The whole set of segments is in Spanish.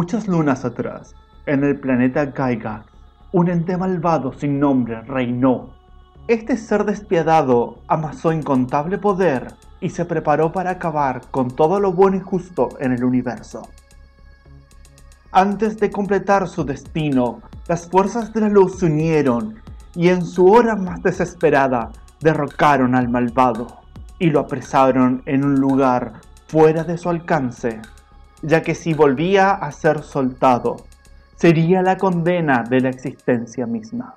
Muchas lunas atrás, en el planeta Gygax, un ente malvado sin nombre reinó. Este ser despiadado amasó incontable poder y se preparó para acabar con todo lo bueno y justo en el universo. Antes de completar su destino, las fuerzas de la luz se unieron y en su hora más desesperada derrocaron al malvado y lo apresaron en un lugar fuera de su alcance, ya que si volvía a ser soltado, sería la condena de la existencia misma.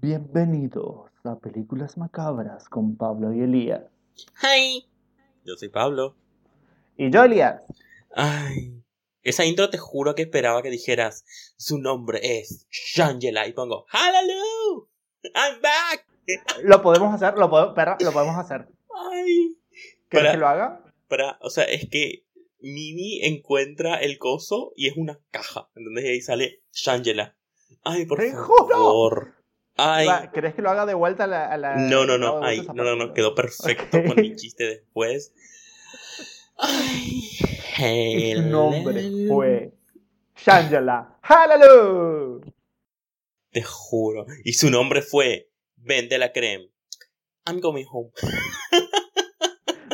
Bienvenidos a Películas Macabras con Pablo y Elías. ¡Hi! Yo soy Pablo. Y yo, Elías. Ay. Esa intro te juro que esperaba que dijeras su nombre es Shangela y pongo Hallelujah. I'm back. Lo podemos hacer, lo, puedo, espera, lo podemos hacer. Ay. ¿Quieres Para- que lo haga? Para, o sea, es que Mimi encuentra el coso y es una caja. ¿Entendés? Y ahí sale Shangela. Ay, por ¡Te juro! favor. Ay. ¿Querés que lo haga de vuelta a la... a la- No, no, no, ay, no, no, no, quedó perfecto con mi chiste después. Ay, su nombre fue Shangela. ¡Hallelujah! Te juro. Y su nombre fue Vende la creme. I'm going home.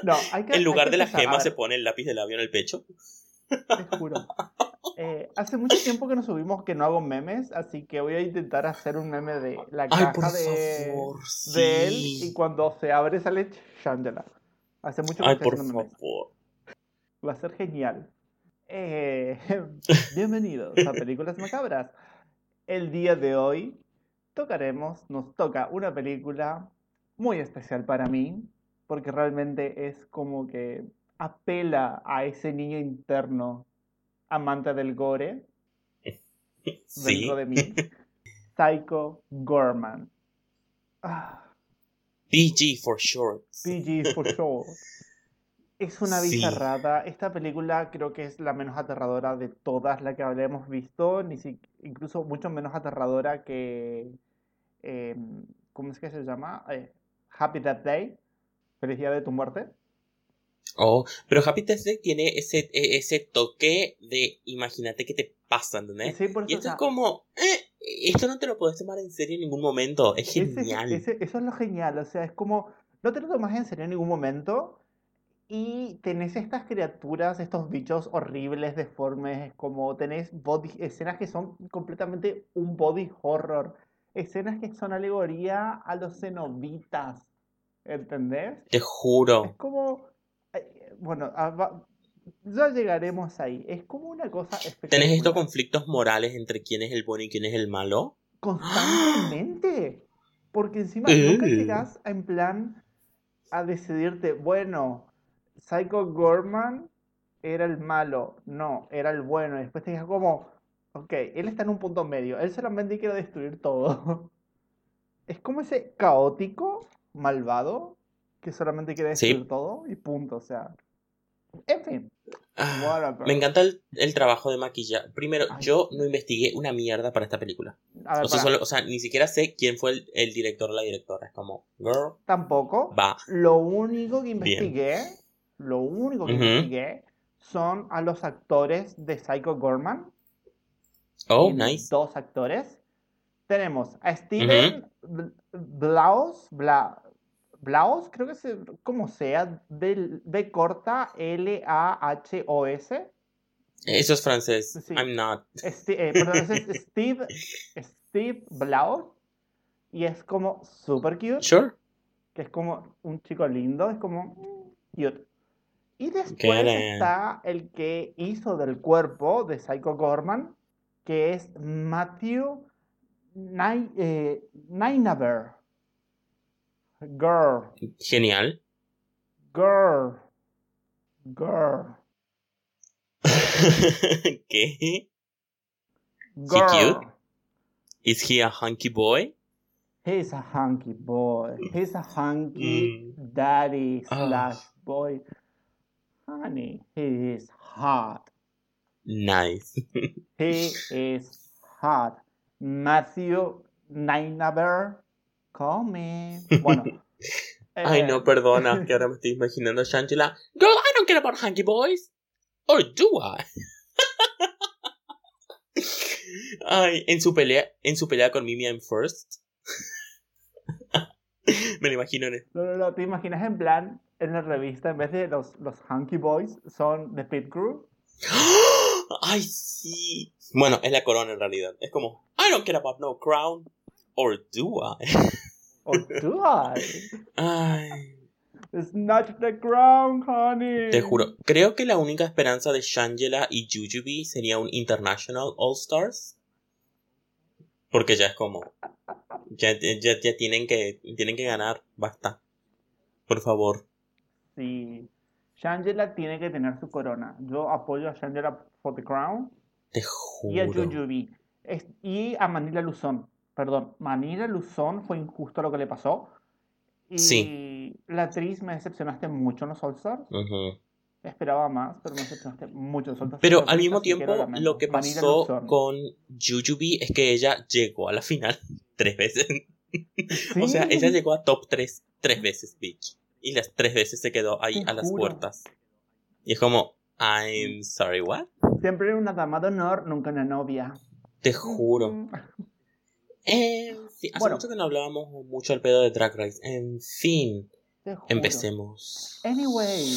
No, hay que, En lugar hay que de la gema se pone el lápiz de labio en el pecho. Te juro. Eh, hace mucho tiempo que no subimos que no hago memes, así que voy a intentar hacer un meme de la Ay, caja por de, favor. de él y cuando se abre sale Shangela. Hace mucho que Ay, por memes. Va a ser genial. Eh, bienvenidos a Películas Macabras. El día de hoy tocaremos, nos toca una película muy especial para mí, porque realmente es como que apela a ese niño interno amante del gore Sí. dentro de mí. Psycho Gorman. Ah, PG for short. PG for sure. Es una Sí. bizarrada. Esta película creo que es la menos aterradora de todas las que habremos visto, ni si- incluso mucho menos aterradora que eh, ¿cómo es que se llama? Eh, Happy Death Day. Feliz día de tu muerte. Oh, pero Happy Death Day tiene ese, e- ese toque de imagínate que te pasa, ¿entendés? Sí, por eso, Y o esto sea, es como, eh, esto no te lo puedes tomar en serio en ningún momento. Es ese- genial. ese- eso es lo genial. O sea, es como no te lo tomas en serio en ningún momento. Y tenés estas criaturas, estos bichos horribles, deformes, como tenés body, escenas que son completamente un body horror, escenas que son alegoría a los cenobitas, ¿entendés? Te juro. Es como, eh, bueno, ah, ya llegaremos ahí, es como una cosa ¿Tenés estos conflictos morales entre quién es el bueno y quién es el malo? Constantemente, porque encima nunca llegás en plan a decidirte, bueno, Psycho Gorman era el malo, no, era el bueno. Y después te digas como, ok, él está en un punto medio, él solamente quiere destruir todo. Es como ese caótico, malvado, que solamente quiere Sí. destruir todo y punto, o sea. En fin, Ah, me encanta el, el trabajo de maquillaje. Primero, Ay. yo no investigué una mierda para esta película. Ver, O sea, solo- o sea, ni siquiera sé quién fue el, el director o la directora. Es como, girl, tampoco. va. Lo único que Bien. Lo único que Ujú. investigué son a los actores de Psycho Gorman. Oh, nice. Dos actores. Tenemos a Steven Bl- Blaus, Bla- Blaus, creo que se, como sea, B, B corta L A H O S. Eso es francés. Sí. I'm not. Este, eh, perdón, es Steve, Steve Blaus. Y es como super cute. Sure. que es como un chico lindo, es como cute. Y después está el que hizo del cuerpo de Psycho Gorman, que es Matthew eh, Ninever. Girl, Genial. girl, girl, ¿Qué? girl. cute? Is he a hunky boy? He's a hunky boy. He's a hunky Mm. daddy Ah. slash boy. Honey, he is hot. Nice. He is hot. Matthew Nainaber, call me. Bueno. Ay, eh, no, perdona, que ahora me estoy imaginando a Shangela. Girl, I don't care about hunky boys. Or do I? Ay, en su pelea, en su pelea con Mimi I'm First. me lo imagino en No, no, no, te imaginas en plan, en la revista, en vez de los, los Hunky Boys, son The Pit Crew. Ay, sí. Bueno, es la corona en realidad. Es como, I don't care about no crown. Or do I? Or do I? Ay, Snatch the crown, honey. te juro. Creo que la única esperanza de Shangela y Jujubee sería un International All Stars. Porque ya es como. Ya, ya, ya tienen que. Tienen que ganar. Basta. Por favor. Sí. Shangela tiene que tener su corona. Yo apoyo a Shangela for the crown Te y a juro. Jujubee. Es- Y a Manila Luzón. Perdón, Manila Luzón fue injusto lo que le pasó. Y Sí. la actriz me decepcionaste mucho en los All Stars. Esperaba más, pero me decepcionaste mucho. Pero al mismo tiempo, lo que pasó con Jujubee es que ella llegó a la final tres veces. O sea, Sí. ella llegó a top 3 tres veces, bitch. Y las tres veces se quedó ahí Te a las juro. puertas. Y es como, I'm sorry, what? Siempre una dama de honor, nunca una novia. Te juro. En fin, hace Bueno. mucho que no hablábamos mucho del pedo de Drag Race. En fin. Empecemos. Anyway,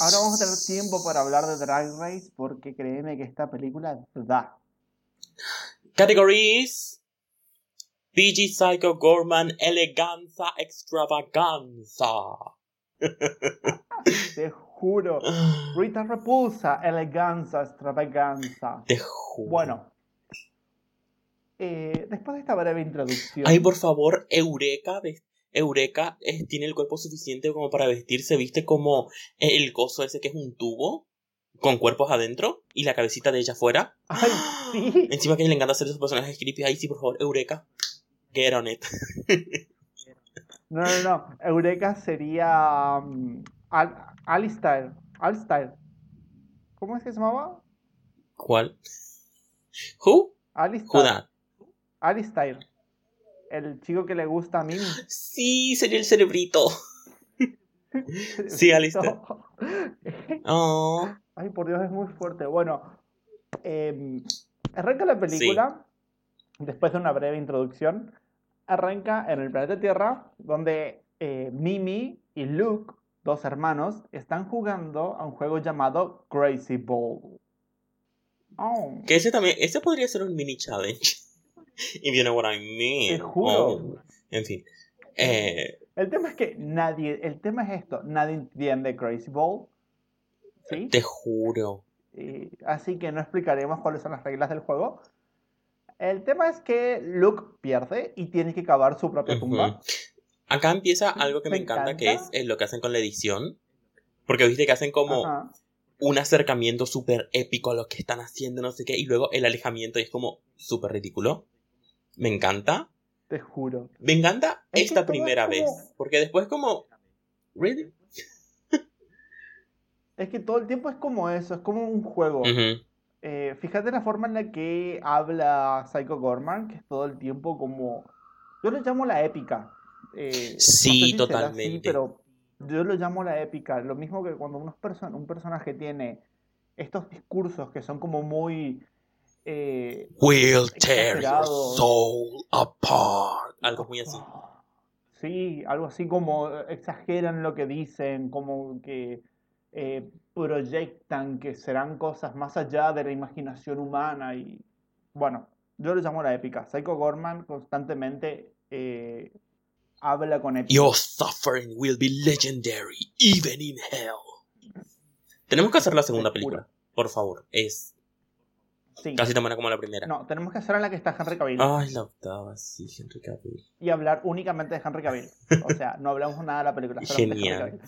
ahora vamos a tener tiempo para hablar de Drag Race porque créeme que esta película da. Categories. PG Psycho Gorman Eleganza Extravaganza. Te juro. Rita Repulsa, eleganza, extravaganza. Te juro. Bueno, eh, después de esta breve introducción, Ay, por favor, Eureka. ves- Eureka eh, tiene el cuerpo suficiente como para vestirse, viste como el gozo ese que es un tubo con cuerpos adentro y la cabecita de ella afuera. Ay, sí. Encima que le encanta hacer esos personajes creepy. Ay, sí, por favor, Eureka. Get on it. No, no, no. Eureka sería um, Al Alistair. Alistair. ¿Cómo es que se llamaba? ¿Cuál? Who? Alistair. Alistair. El chico que le gusta a Mimi. Sí, sería el cerebrito. Sí, Alistair. Oh. Ay, por Dios, es muy fuerte. Bueno, eh, arranca la película, después de una breve introducción, arranca en el planeta Tierra, donde eh, Mimi y Luke, dos hermanos, están jugando a un juego llamado Crazy Ball. Oh, Que ese también, ese podría ser un mini challenge. If you know what I mean. Te juro. Oh. En fin. Eh, El tema es que nadie, el tema es esto, nadie entiende Crazy Ball. ¿Sí? te juro. Y- así que no explicaremos cuáles son las reglas del juego. El tema es que Luke pierde y tiene que cavar su propia tumba. Acá empieza algo que me, Me encanta, que es eh, lo que hacen con la edición. Porque viste que hacen como Ajá. un acercamiento súper épico a lo que están haciendo, no sé qué, y luego el alejamiento y es como súper ridículo. Me encanta. Te juro. Me encanta Es esta primera como- vez. Porque después como... ¿Really? Es que todo el tiempo es como eso, es como un juego. Eh, fíjate la forma en la que habla Psycho Gorman, que es todo el tiempo como... Yo lo llamo la épica. Eh, no Sí, sé si será así, totalmente. pero yo lo llamo la épica. Lo mismo que cuando unos un personaje tiene estos discursos que son como muy... eh, We'll tear your soul apart. Algo muy así. Sí, algo así como exageran lo que dicen, como que eh, proyectan que serán cosas más allá de la imaginación humana y bueno, yo lo llamo la épica. Psycho Gorman constantemente eh, habla con épica. Your suffering will be legendary, even in hell. Tenemos que hacer la segunda película, por favor. Es Sí. casi tan buena como la primera. No, tenemos que hacer en la que está Henry Cavill Ay, la octava, sí, Henry Cavill. y hablar únicamente de Henry Cavill. O sea, no hablamos nada de la película, solo de Henry Genial. Cavill.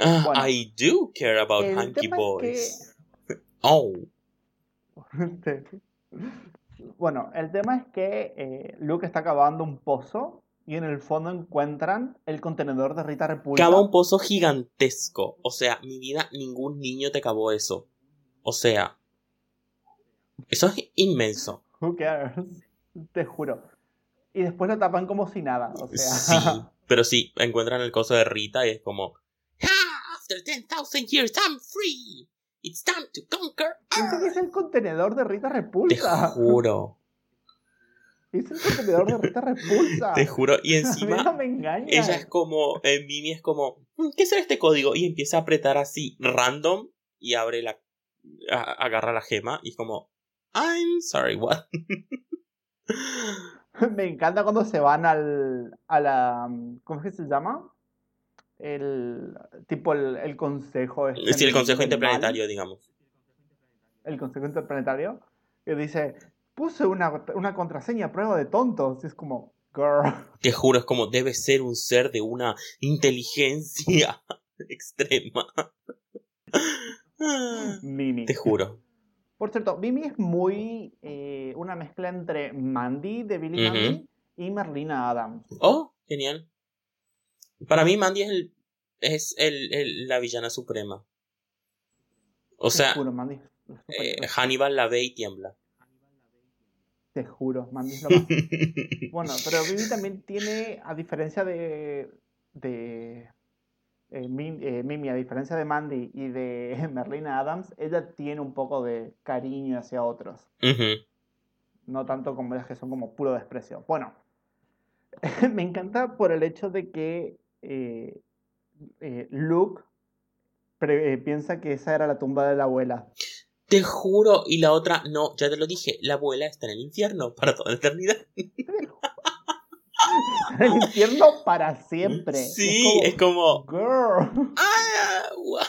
Ah, Bueno. I do care about Hunky tema es Boys. Oh, Bueno, el tema es que eh, Luke está cavando un pozo y en el fondo encuentran el contenedor de Rita Repulsa. cava un pozo gigantesco. O sea, mi vida, ningún niño te cavó eso. O sea, eso es inmenso. Who cares? Te juro. Y después lo tapan como si nada. O sea. Sí, pero sí, encuentran el coso de Rita y es como. "Ah, After 10,000 years, I'm free. It's time to conquer. Que es el contenedor de Rita Te Repulsa. juro, Es el contenedor de Rita Repulsa. te juro. Y A mí no encima, me engañas. ella es como. eh, Mimi es como. "Mm, ¿Qué será este código? Y empieza a apretar así, random, y abre la. a- agarra la gema y es como. I'm sorry, what? Me encanta cuando se van al, a la... ¿Cómo es que se llama? El tipo el, el consejo. este Sí, el consejo del mal. interplanetario, digamos. El consejo interplanetario. Que dice, puse una, una contraseña a prueba de tontos. Y es como, girl. Te juro, es como debe ser un ser de una inteligencia extrema. Mimi. Te juro. Por cierto, Mimi es muy eh, una mezcla entre Mandy de Billy. Mandy y Merlina Adams. Oh, genial. Para mí Mandy es, el, es el, el- la villana suprema. O Te sea, juro, Mandy. eh. Hannibal la ve y tiembla. Te juro, Mandy es lo más. Bueno, pero Mimi también tiene, a diferencia de, de eh, eh, Mimi, a diferencia de Mandy y de Merlina Adams, ella tiene un poco de cariño hacia otros. No tanto como las que son como puro desprecio. Bueno, me encanta por el hecho de que eh, eh, Luke piensa que esa era la tumba de la abuela. Te juro, y la otra, no, ya te lo dije, la abuela está en el infierno para toda la eternidad. El infierno para siempre. Sí, es como, Girl. ¡Ah!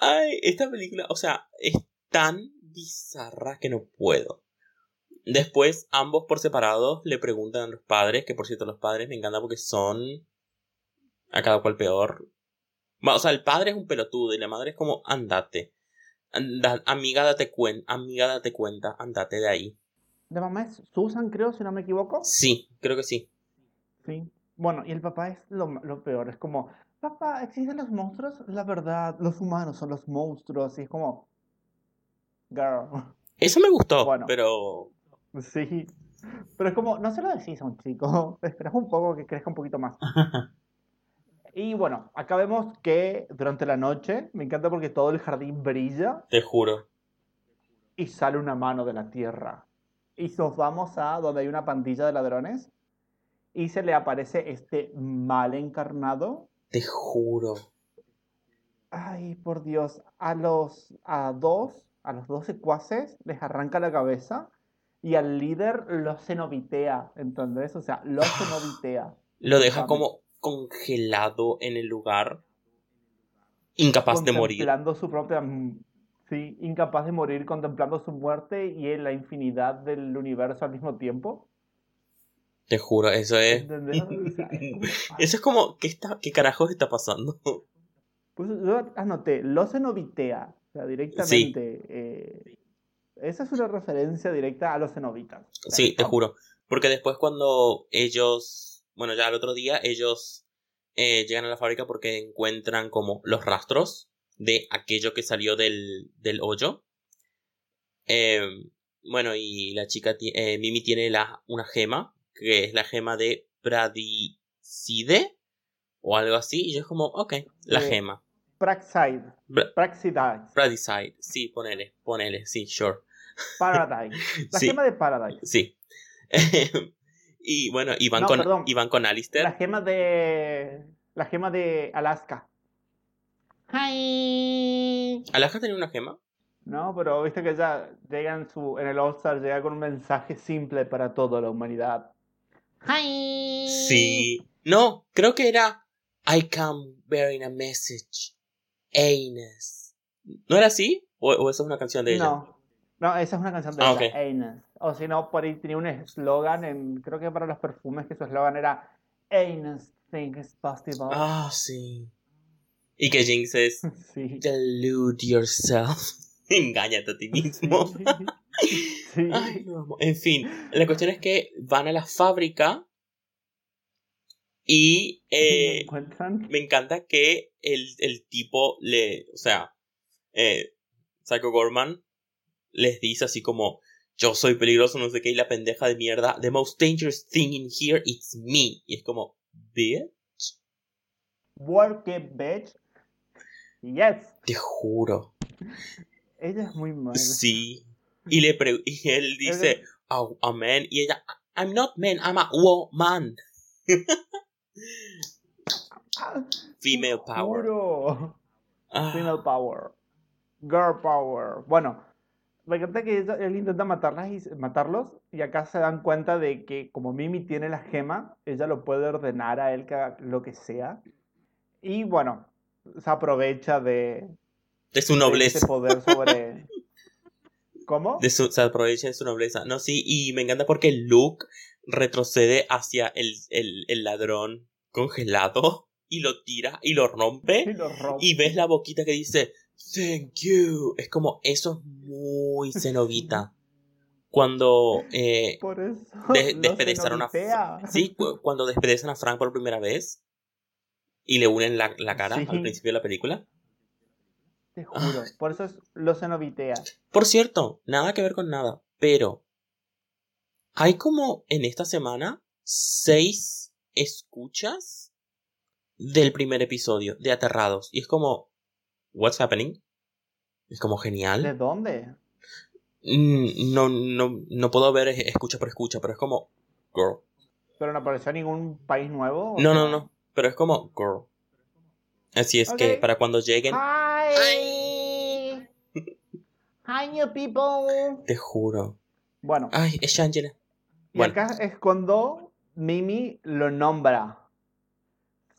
Ay, esta película, o sea, es tan bizarra que no puedo. Después, ambos por separado le preguntan a los padres, que por cierto, los padres me encantan porque son a cada cual peor. O sea, el padre es un pelotudo y la madre es como, andate. Anda- amiga, date cuenta, amiga, date cuenta, andate de ahí. La mamá es Susan, creo, si no me equivoco. Sí, creo que sí. Sí. Bueno, y el papá es lo, lo peor. Es como, papá, ¿existen los monstruos? La verdad, los humanos son los monstruos. Y es como, girl. Eso me gustó, Bueno. pero Sí. Pero es como, no se lo decís a un chico. Esperas un poco que crezca un poquito más. Y bueno, acá vemos que durante la noche, me encanta porque todo el jardín brilla te juro. y sale una mano de la tierra. Y nos vamos a donde hay una pandilla de ladrones y se le aparece este mal encarnado. Te juro. Ay, por Dios, a los a dos, a los dos secuaces les arranca la cabeza y al líder lo cenobitea, ¿entendés? O sea, lo cenobitea. Lo deja como congelado en el lugar. Incapaz de morir. contemplando su propia sí, incapaz de morir, contemplando su muerte y en la infinidad del universo al mismo tiempo. Te juro, eso es. Como- Eso es como, ¿qué, está, qué carajos está pasando? Pues yo anoté, lo cenobitea, o sea, directamente. eh, esa es una referencia directa a los cenobitas. O sea, Sí, te juro. Porque después cuando ellos, bueno, ya al otro día, ellos eh, llegan a la fábrica porque encuentran como los rastros de aquello que salió del, del hoyo. Eh, bueno, y la chica, eh, Mimi tiene la, una gema, que es la gema de Pradicide o algo así. Y yo es como, ok, la Eh, gema. Praxide, Pradicide, sí, ponele, ponele, sí, sure. Paradise. La Sí. gema de Paradise. Sí. y bueno, y van, No, con, van con Alistair. La gema de. La gema de Alaska. Hi. ¿Alaska tenía una gema? No, pero viste que ya llega en, su, en el All-Star, llega con un mensaje simple para toda la humanidad. Hi. Sí. No, creo que era I come bearing a message. Aines. ¿No era así? ¿O, o esa es una canción de ella? No, no, esa es una canción de Ah, ella. O si no, por ahí tenía un eslogan, en, creo que para los perfumes, que su eslogan era Anus think it's possible. Ah, sí. Y que Jinx es Sí. Delude yourself. Engáñate a ti mismo. Sí. Ay, lo amo. En fin, la cuestión es que van a la fábrica y ¿Lo eh, me encanta que el, el tipo le, o sea, eh, Psycho Gorman les dice así como, yo soy peligroso, no sé qué, y la pendeja de mierda, the most dangerous thing in here, it's me. Y es como, bitch. Work it, bitch. Yes. Te juro. Ella es muy mala. Sí. Y, le pre- y él dice, a, a man, y ella, I'm not man, I'm a woman. Female te power. juro. Ah, Female power. Girl power. Bueno, me encanta que ella- él intenta matarlas y, matarlos y acá se dan cuenta de que como Mimi tiene la gema, ella lo puede ordenar a él que haga lo que sea. Y bueno, se aprovecha de, de su de nobleza. ese poder sobre... ¿Cómo? De su, se aprovecha de su nobleza. No, sí, y me encanta porque Luke retrocede hacia el, el, el ladrón congelado y lo tira y lo Y rompe. lo rompe. Y ves la boquita que dice, Thank you. Es como, eso es muy cenovita. Cuando, eh, Por eso de- lo despedazaron a sí, cu- cuando despedazan a Frank por primera vez y le unen la, la cara Sí. al principio de la película. Te juro, por eso es, lo cenobitea. Por cierto, nada que ver con nada, pero hay como en esta semana seis escuchas del primer episodio de Aterrados. Y es como, what's happening? Es como ¿De genial. dónde? Mm, No, no, no puedo ver es- escucha por escucha, pero es como, girl. ¿Pero no apareció en ningún país nuevo? No, no, no, pero es como, girl. Así es que para cuando lleguen, Hi. Hi, new people. te juro. Bueno, Ay, es Shangela. y bueno. acá es cuando Mimi lo nombra.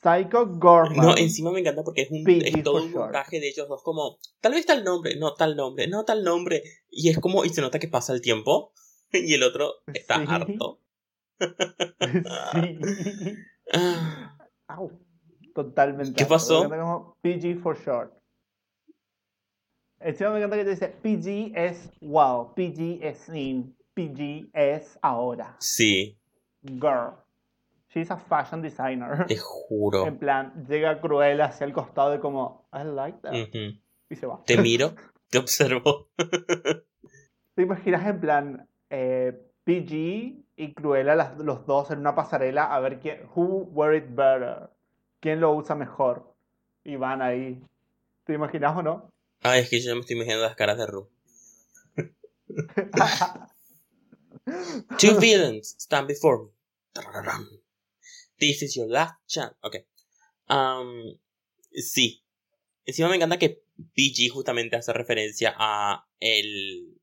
Psycho Gorman. No, encima me encanta porque es, un, es todo un montaje de ellos dos como, tal vez tal nombre, no tal nombre, no tal nombre. Y es como, y se nota que pasa el tiempo y el otro está Sí. harto. sí. Au. Totalmente. ¿Qué pasó? Me encanta como PG for short. Encima me encanta que te dice PG es wow, PG es in, PG es ahora. sí, Girl. She's a fashion designer. te juro. En plan, llega Cruella hacia el costado y como, I like that. Y se va. Te miro, te observo. ¿Te imaginas en plan eh, PG y Cruella las- los dos en una pasarela a ver quién, who wear it better? ¿Quién lo usa mejor? Y van ahí. ¿Te imaginas o no? Ay, es que yo me estoy imaginando las caras de Ru. Two villains stand before me. This is your last chance. Ok. Um, sí. Encima me encanta que PG justamente hace referencia a el...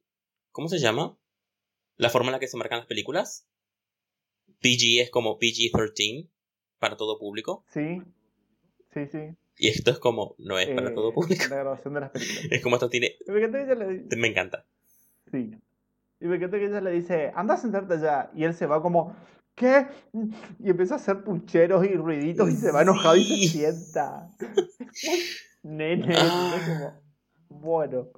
¿Cómo se llama? La forma en la que se marcan las películas. PG es como PG-13 para todo público. sí, sí, sí. Y esto es como... No es para Eh, todo público. La grabación de las películas. Es como esto tiene... Y me encanta que ella le Me encanta. sí. Y me encanta que ella le dice, anda a sentarte allá. Y él se va como, ¿qué? Y empieza a hacer pucheros y ruiditos y se va enojado y Sí. se sienta. Nene, Ah. como, bueno.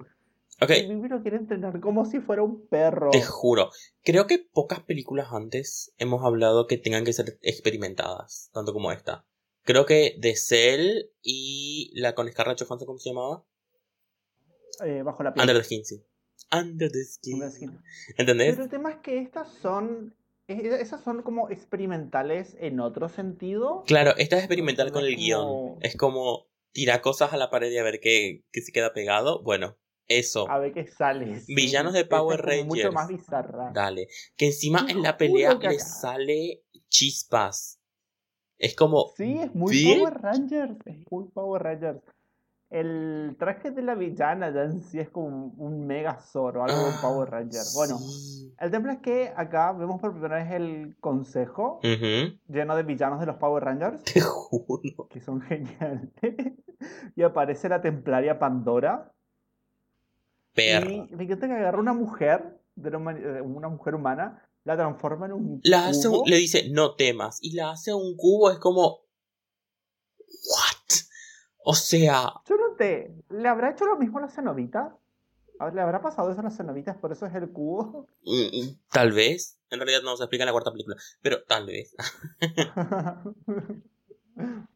Ok. Y Mimi lo quiere entrenar como si fuera un perro. Te juro, creo que pocas películas antes hemos hablado que tengan que ser experimentadas, tanto como esta. Creo que The Cell y la con Scarlett Johansson, ¿cómo se llamaba? Eh, bajo la piel. Under the Skin, sí. Under the Skin. Under the skin. ¿Entendés? Pero el tema es que estas son. Esas son como experimentales en otro sentido. Claro, esta es experimental con el guion. Es como tirar cosas a la pared y a ver qué, qué se queda pegado. Bueno, eso. A ver qué sale. sí. Villanos de Power Mucho Rangers. más bizarra. Dale. Que encima en la pelea le sale chispas. Es como... Sí, es muy ¿Bien? Power Rangers. Es muy Power Rangers. El traje de la villana ya en sí es como un, mega Zoro, algo de Ah, Power Ranger. Bueno, sí. el tema es que acá vemos por primera vez el consejo lleno de villanos de los Power Rangers. Te juro. que son geniales. y aparece la templaria Pandora. Perra. Y me encanta que agarra una mujer, de eh, una mujer humana, la transforma en un La hace un- cubo. le dice, no temas. Y la hace un cubo, es como. ¿What? O sea. Yo no te... ¿Le habrá hecho lo mismo a la cenovita? A ver, ¿Le habrá pasado eso a las cenovitas? Por eso es el cubo. mm, mm, Tal vez. En realidad no se explica en la cuarta película. Pero tal vez.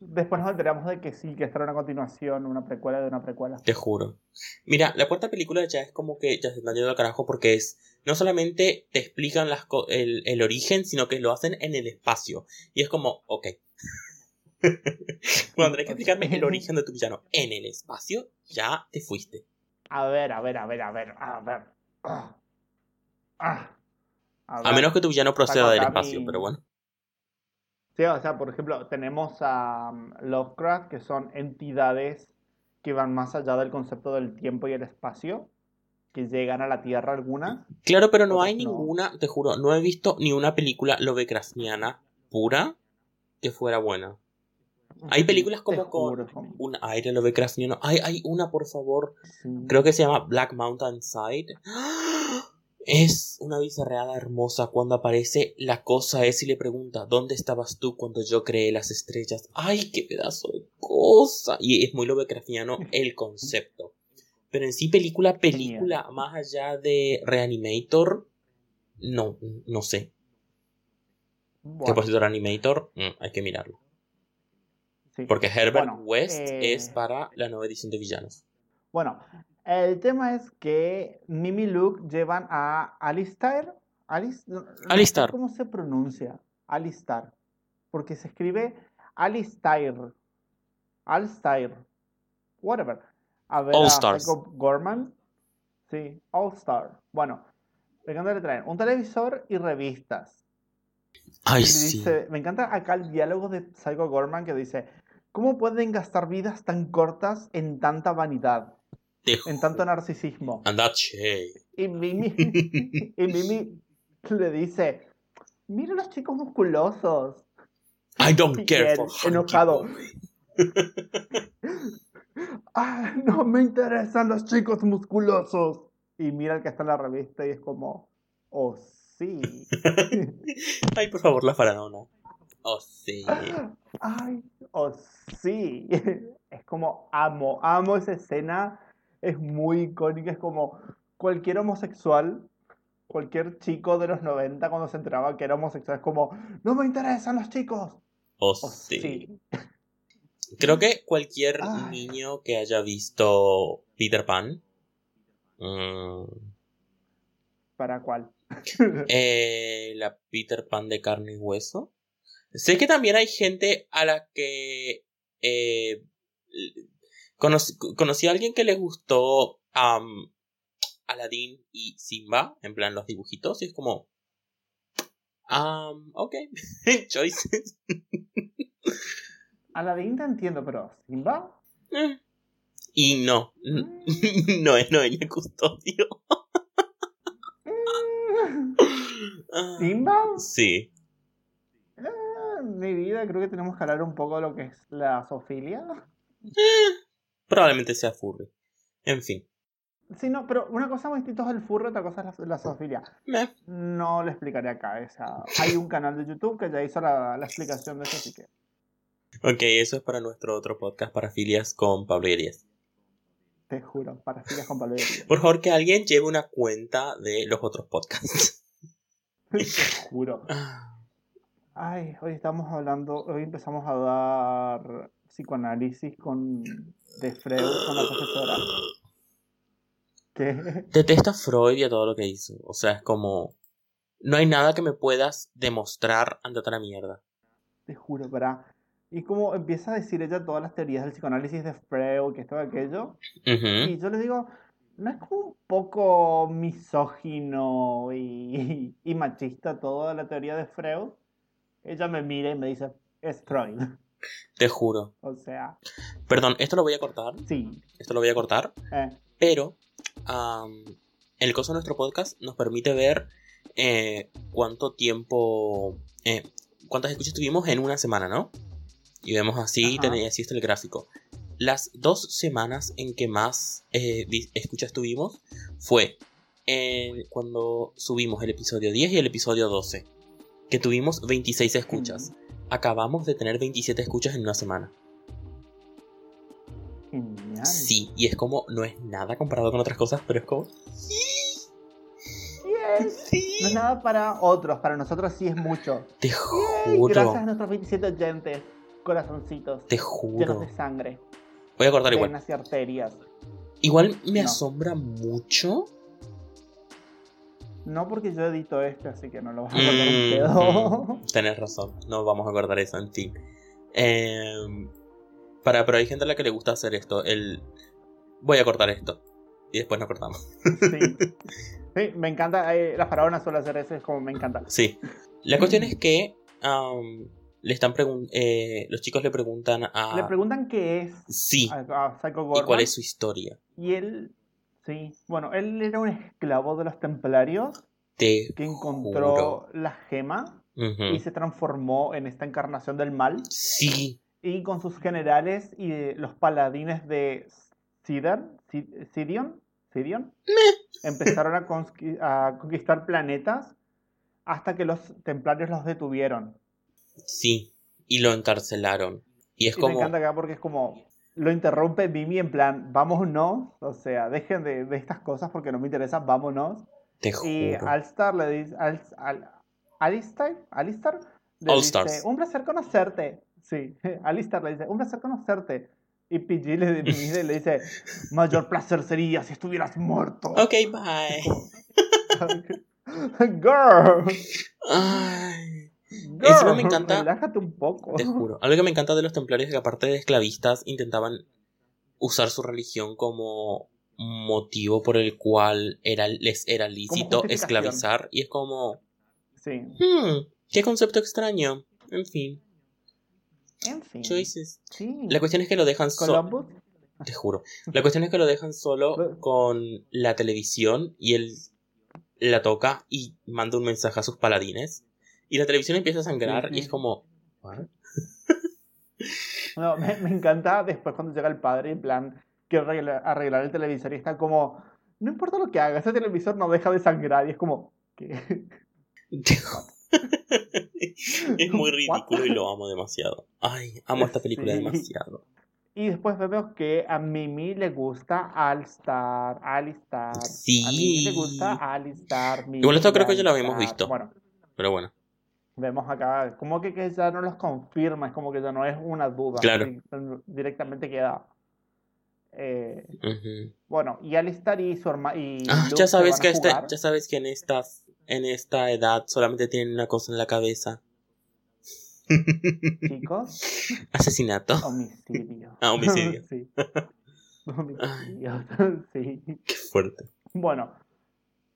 después nos enteramos de que sí, que esta era una continuación, una precuela de una precuela. Te juro. Mira, la cuarta película ya es como que ya se están yendo al carajo porque es. No solamente te explican las el, el origen, sino que lo hacen en el espacio. Y es como, ok. Cuando tenés que explicarme el origen de tu villano en el espacio, ya te fuiste. A ver, a ver, a ver, a ver, a ver. Ah. Ah. A, menos que tu villano proceda del espacio, pero bueno. Sí, o sea, por ejemplo, tenemos a um, Lovecraft, que son entidades que van más allá del concepto del tiempo y el espacio, que llegan a la Tierra algunas. Claro, pero no hay ninguna, te juro, no he visto ni una película Lovecraftiana pura que fuera buena. Hay películas como con un aire Lovecraftiano. Hay, hay una, por favor, creo que se llama Black Mountain Side. Es una bizarreada hermosa cuando aparece la cosa es y le pregunta ¿Dónde estabas tú cuando yo creé las estrellas? ¡Ay, qué pedazo de cosa! Y es muy Lovecraftiano el concepto. Pero en sí, película, película, más allá de Reanimator, no, no sé. ¿Qué por Reanimator? Mm, hay que mirarlo. Porque Herbert West es eh, para la nueva edición de villanos. Bueno, el tema es que Mimi Luke llevan a Alistair. ¿Cómo se pronuncia? Alistair. Porque se escribe Alistair. Alistair. Whatever. A ver, All Stars. Gorman. Sí, All Star. Bueno, me encanta le traen un televisor y revistas. Ay, sí. me encanta acá el diálogo de Psycho Gorman que dice: ¿Cómo pueden gastar vidas tan cortas en tanta vanidad? En tanto narcisismo. And Y Mimi, y Mimi le dice, mira los chicos musculosos. I don't care enojado. ah, no me interesan los chicos musculosos. Y mira el que está en la revista y es como, oh sí. Ay, por favor, la faraona. Oh sí. Ay, oh sí. Es como amo, amo esa escena es muy icónica, es como cualquier homosexual, cualquier chico de los 90 cuando se enteraba que era homosexual, es como, no me interesan los chicos. Oh, oh sí. Creo que cualquier niño que haya visto Peter Pan. Mm, ¿Para cuál? eh, la Peter Pan de carne y hueso. Sé que también hay gente a la que eh, Conocí, a alguien que le gustó um, Aladdin y Simba, en plan los dibujitos, y es como. Um, ok, choices. Aladdin te entiendo, pero ¿Simba? Eh. Y no, mm. no es Noelia Custodio. ¿Simba? Sí. Eh, mi vida, creo que tenemos que hablar un poco de lo que es la sofilia. Eh, probablemente sea furry. En fin. Sí, no, pero una cosa muy distinta es el furry, otra cosa es la, zoofilia. No lo explicaré acá. Esa. Hay un canal de YouTube que ya hizo la, explicación de eso, así que. Ok, eso es para nuestro otro podcast, Parafilias con Pablo Arias. Te juro, Parafilias con Pablo Arias. Por favor, que alguien lleve una cuenta de los otros podcasts. Te juro. Ah. Ay, hoy estamos hablando, hoy empezamos a dar psicoanálisis con de Freud con la profesora. ¿Qué? Detesta Freud y a todo lo que hizo. O sea, es como. No hay nada que me puedas demostrar ante otra mierda. Te juro, ¿verdad? Y como empieza a decir ella todas las teorías del psicoanálisis de Freud, que esto aquello. Y yo le digo, ¿no es como un poco misógino y, y machista toda la teoría de Freud? Ella me mira y me dice, es Freud. Te juro. O sea. Perdón, esto lo voy a cortar. Sí. Esto lo voy a cortar. Eh. Pero el coso de nuestro podcast nos permite ver eh, cuánto tiempo. Eh, cuántas escuchas tuvimos en una semana, ¿no? Y vemos así, tenéis así está el gráfico. Las dos semanas en que más escuchas tuvimos fue cuando subimos el episodio 10 y el episodio 12, que tuvimos 26 escuchas acabamos de tener 27 escuchas en una semana. Genial. Sí, y es como, no es nada comparado con otras cosas, pero es como... No es nada para otros, para nosotros sí es mucho. Te juro. Gracias a nuestros 27 oyentes. corazoncitos Te llenos juro. de sangre, Voy a cortar igual. venas y arterias. Igual me No. asombra mucho. No porque yo edito este, así que no lo vas a cortar un Mm, pedo. mm, tenés razón. No vamos a cortar eso en fin. Em, para, pero hay gente a la que le gusta hacer esto. El voy a cortar esto. Y después no cortamos. Sí. Sí, me encanta. eh, las faraonas suelen hacer eso, es como me encanta. Sí. La cuestión es que le están eh, los chicos le preguntan a. Le preguntan qué es sí. a, a Psycho ¿Y cuál es su historia? Y él, sí, bueno, él era un esclavo de los templarios Te que encontró juro. la gema y se transformó en esta encarnación del mal. Sí. Y con sus generales y eh, los paladines de Sidan, Si- Sidion, Sidion, empezaron a, conquistar planetas hasta que los templarios los detuvieron. Sí. Y lo encarcelaron. Y es Y me como. encanta acá porque es como lo interrumpe Mimi en plan, vámonos, o sea, dejen de, de estas cosas porque no me interesa, vámonos. Te Y juro. Alstar le dice, Al, Al- Alistar, Alistar le All dice, Stars. un placer conocerte. Sí, Alistar le dice, un placer conocerte. Y PG le, dice- le dice, mayor placer sería si estuvieras muerto. Ok, bye. Girl, Ay. Encima me encanta- relájate un poco. Te juro. Algo que me encanta de los templarios es que aparte de esclavistas intentaban usar su religión como motivo por el cual era, les era lícito esclavizar y es como, Sí, hmm, qué concepto extraño. En fin, en fin. choices. Sí. La cuestión es que lo dejan solo, te juro. La cuestión es que lo dejan solo Lo- con la televisión y él la toca y manda un mensaje a sus paladines y la televisión empieza a sangrar Sí, y es como, ¿what? No, me, me encanta después cuando llega el padre, en plan, quiere arreglar, arreglar el televisor y está como, no importa lo que haga, ese televisor no deja de sangrar y es como, ¿qué? es muy ridículo y lo amo demasiado. Ay, amo esta película Sí. demasiado. Y después vemos que a Mimi le gusta Alistar, Alistar. Sí. A Mimi le gusta Alistar. Mimi, Igual esto creo que ya lo habíamos visto. Bueno, Pero bueno, vemos acá, como que, que ya no los confirma, es como que ya no es una duda. Claro. directamente queda. eh, ujú. bueno, y Alistar y su hermano. Ah, ya sabes que este, ya sabes que en esta, en esta edad solamente tienen una cosa en la cabeza. Chicos, Asesinato. homicidio. Ah, homicidio. sí. Homicidio. sí. Qué fuerte. Bueno,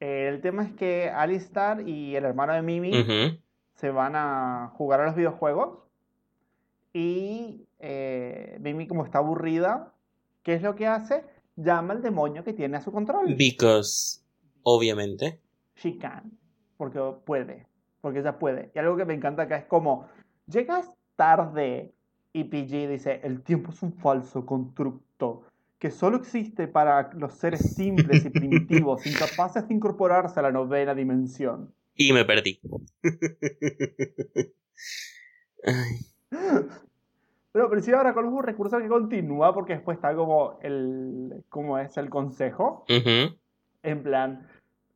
el tema es que Alistar y el hermano de Mimi Ujú. Se van a jugar a los videojuegos. Y eh, Mimi, como está aburrida, ¿qué es lo que hace? Llama al demonio que tiene a su control. Because, obviamente. She can. Porque puede. Porque ella puede. Y algo que me encanta acá es como, llegas tarde y PG dice, el tiempo es un falso constructo que solo existe para los seres simples y primitivos, incapaces de incorporarse a la novena dimensión. Y me perdí. Ay, Pero, pero sí, ahora con un recurso que continúa porque después está como el, como es el consejo, en plan,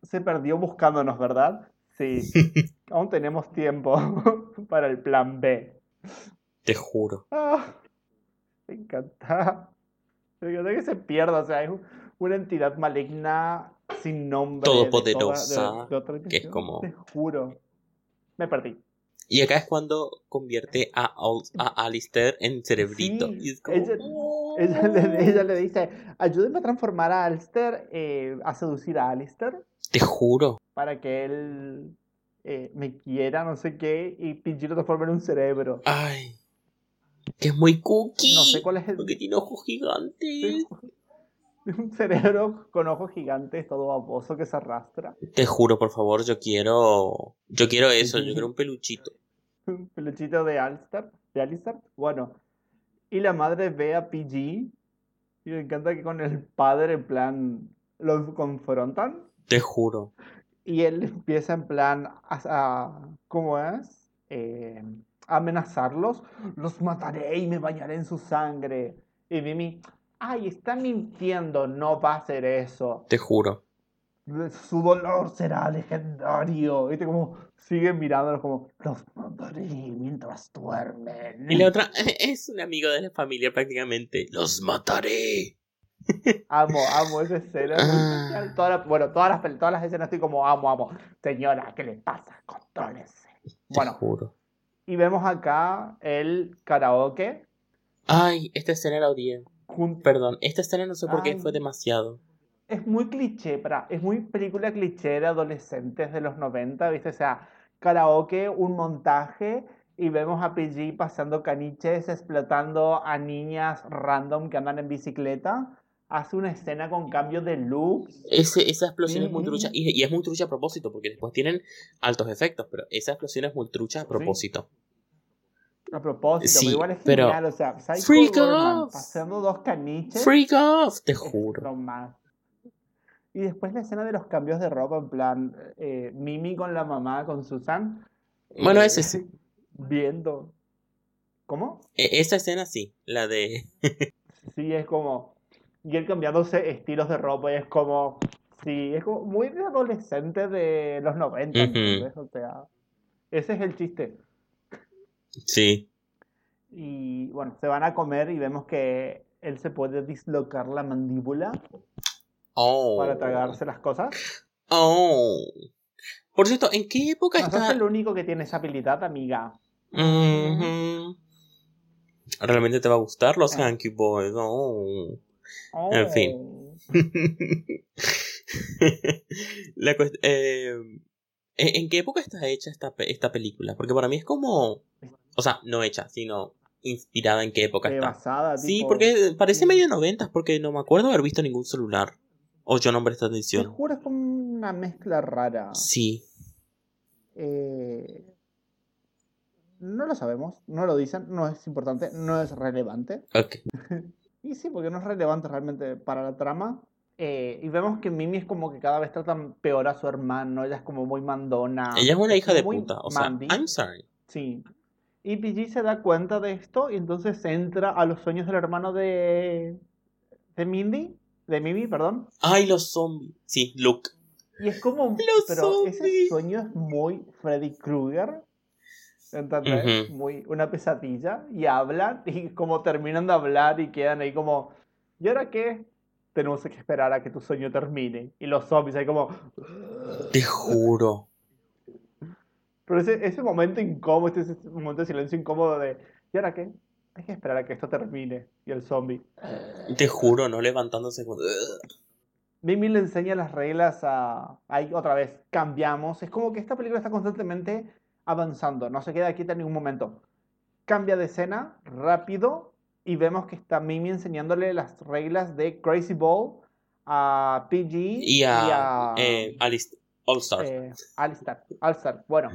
se perdió buscándonos, ¿verdad? Sí, aún tenemos tiempo para el plan B. Te juro. Ah, me encanta. Me encanta que se pierda, o sea, es un- una entidad maligna sin nombre. de toda- Todopoderosa, de- que es como- Te juro. Me perdí. Y acá es cuando convierte a, a Alistair en cerebrito. Sí, y es como, ella- Ella le, ella le dice, ayúdenme a transformar a Alistair, eh, a seducir a Alistair, Te juro. para que él eh, me quiera, no sé qué, y Pinchi lo transforma en un cerebro. Ay. Que es muy cookie. No sé cuál es el... Porque tiene ojos gigantes. Un cerebro con ojos gigantes, todo baboso que se arrastra. Te juro, por favor, yo quiero. Yo quiero eso, yo quiero un peluchito. Un peluchito de Alistair, de Alistair. Bueno, y la madre ve a PG y me encanta que con el padre en plan lo confrontan Te juro. y él empieza en plan a, a- ¿cómo es? Eh, amenazarlos. Los mataré y me bañaré en su sangre. Y Mimi, ay, está mintiendo, no va a hacer eso. Te juro. su dolor será legendario. ¿Viste? Como siguen mirándolos como, los mataré mientras duermen. Y la otra es un amigo de la familia prácticamente. Los mataré. Amo, amo esa escena. Ah. Toda la- bueno, todas las, todas las escenas estoy como amo, amo. Señora, ¿qué le pasa? Contrólese. Te Bueno, juro. y vemos acá el karaoke. Ay, esta escena la odié. Perdón, esta escena no sé por qué fue demasiado. Es muy cliché, para, es muy película cliché de adolescentes de los 90, ¿viste? O sea, karaoke, un montaje, y vemos a PG pasando caniches, explotando a niñas random que andan en bicicleta. Hace una escena con cambio de looks. Ese, esa explosión es muy trucha. Y, y es muy trucha a propósito, porque después tienen altos efectos, pero esa explosión es muy trucha a propósito. A propósito, Sí, pero igual es pero- genial, o sea, Psycho Freak Gorman off. pasando dos caniches. Freak off, te juro. más. Y después la escena de los cambios de ropa, en plan, eh, Mimi con la mamá, con Susan. Bueno, eh, ese sí. Viendo. ¿Cómo? E- Esa escena sí, la de... Sí, es como. Y él cambiándose estilos de ropa y es como. Sí, es como muy de adolescente de los 90, Ujú. ¿entendés? O sea, ese es el chiste. Sí. Y bueno, se van a comer y vemos que él se puede dislocar la mandíbula Oh. para tragarse las cosas. Oh. Por cierto, ¿en qué época No está? el único que tiene esa habilidad, amiga. Ujú. Realmente te va a gustar los. Hanky Boys. Oh. Oh. En fin. La eh, ¿en qué época está hecha esta, pe- esta película? Porque para mí es como. O sea, no hecha, sino inspirada en qué época está. basada, Sí, tipo- porque parece sí. medio noventas, porque no me acuerdo haber visto ningún celular. O yo no presté Te atención. juro, es como una mezcla rara. Sí. Eh, no lo sabemos, no lo dicen, no es importante, no es relevante. Ok. Y sí, porque no es relevante realmente para la trama. Eh, y vemos que Mimi es como que cada vez tratan peor a su hermano, ella es como muy mandona. Ella es una hija de puta. O sea, Mandy. I'm sorry. Sí. Y PG se da cuenta de esto y entonces entra a los sueños del hermano de. de Mindy, de Mimi, perdón. Ay, los zombies. Sí, Luke. Y es como. Los pero ese sueño es muy Freddy Krueger. ¿Entendés? Ujú. Muy una pesadilla. Y hablan y como terminan de hablar y quedan ahí como. ¿Y ahora qué? Tenemos que esperar a que tu sueño termine. Y los zombies ahí como. Te juro. Pero ese, ese momento incómodo, ese, ese momento de silencio incómodo de. ¿Y ahora qué? Hay que esperar a que esto termine. Y el zombie. Te juro, no levantándose. con- Mimi le enseña las reglas a... Ahí otra vez, cambiamos. Es como que esta película está constantemente avanzando, no se queda quieta en ningún momento. Cambia de escena rápido y vemos que está Mimi enseñándole las reglas de Crazy Ball a PG Y a, a, eh, All Stars. eh, Alistar. Alistar. Bueno,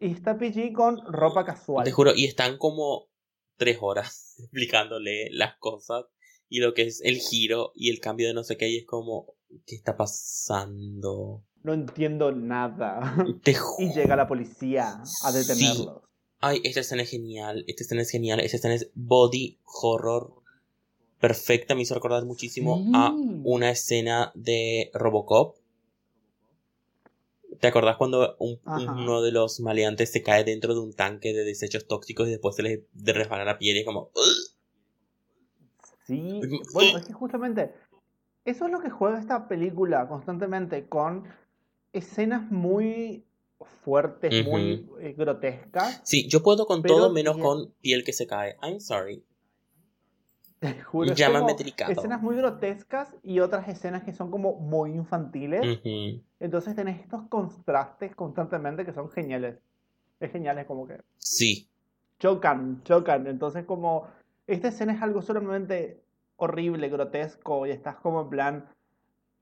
y está PG con ropa casual. Te juro, y están como tres horas explicándole las cosas y lo que es el giro y el cambio de no sé qué, y es como, ¿qué está pasando? No entiendo nada. Te Y llega la policía a Sí. detenerlos. Ay, esta escena es genial, esta escena es genial, esta escena es body horror perfecta, me hizo recordar muchísimo a una escena de Robocop. ¿Te acordás cuando un- uno de los maleantes se cae dentro de un tanque de desechos tóxicos y después se les resbala la piel y es como... Sí, bueno, es que justamente eso es lo que juega esta película constantemente con escenas muy fuertes, muy eh, grotescas. Sí, yo puedo con todo menos bien. con piel que se cae. I'm sorry. Te juro, como delicado. escenas muy grotescas y otras escenas que son como muy infantiles. Entonces tenés estos contrastes constantemente que son geniales. Es genial, es como que Sí. chocan, chocan. Entonces como esta escena es algo solamente horrible, grotesco y estás como en plan,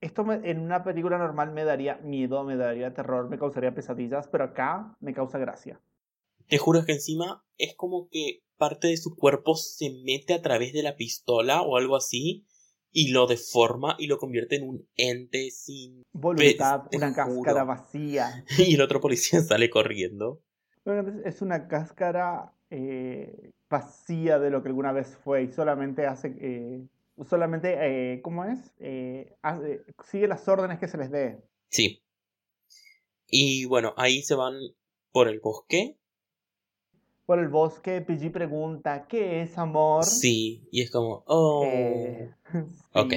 esto me- en una película normal me daría miedo, me daría terror, me causaría pesadillas, pero acá me causa gracia. Te juro que encima es como que parte de su cuerpo se mete a través de la pistola o algo así y lo deforma y lo convierte en un ente sin... Voluntad, una cáscara vacía. Y el otro policía sale corriendo. Es una cáscara eh, vacía de lo que alguna vez fue y solamente hace, eh, solamente, eh, ¿cómo es? Eh, hace- sigue las órdenes que se les dé. Sí. Y bueno, ahí se van por el bosque. Por el bosque, PG pregunta, ¿qué es amor? Sí, y es como, oh. Eh, Ok.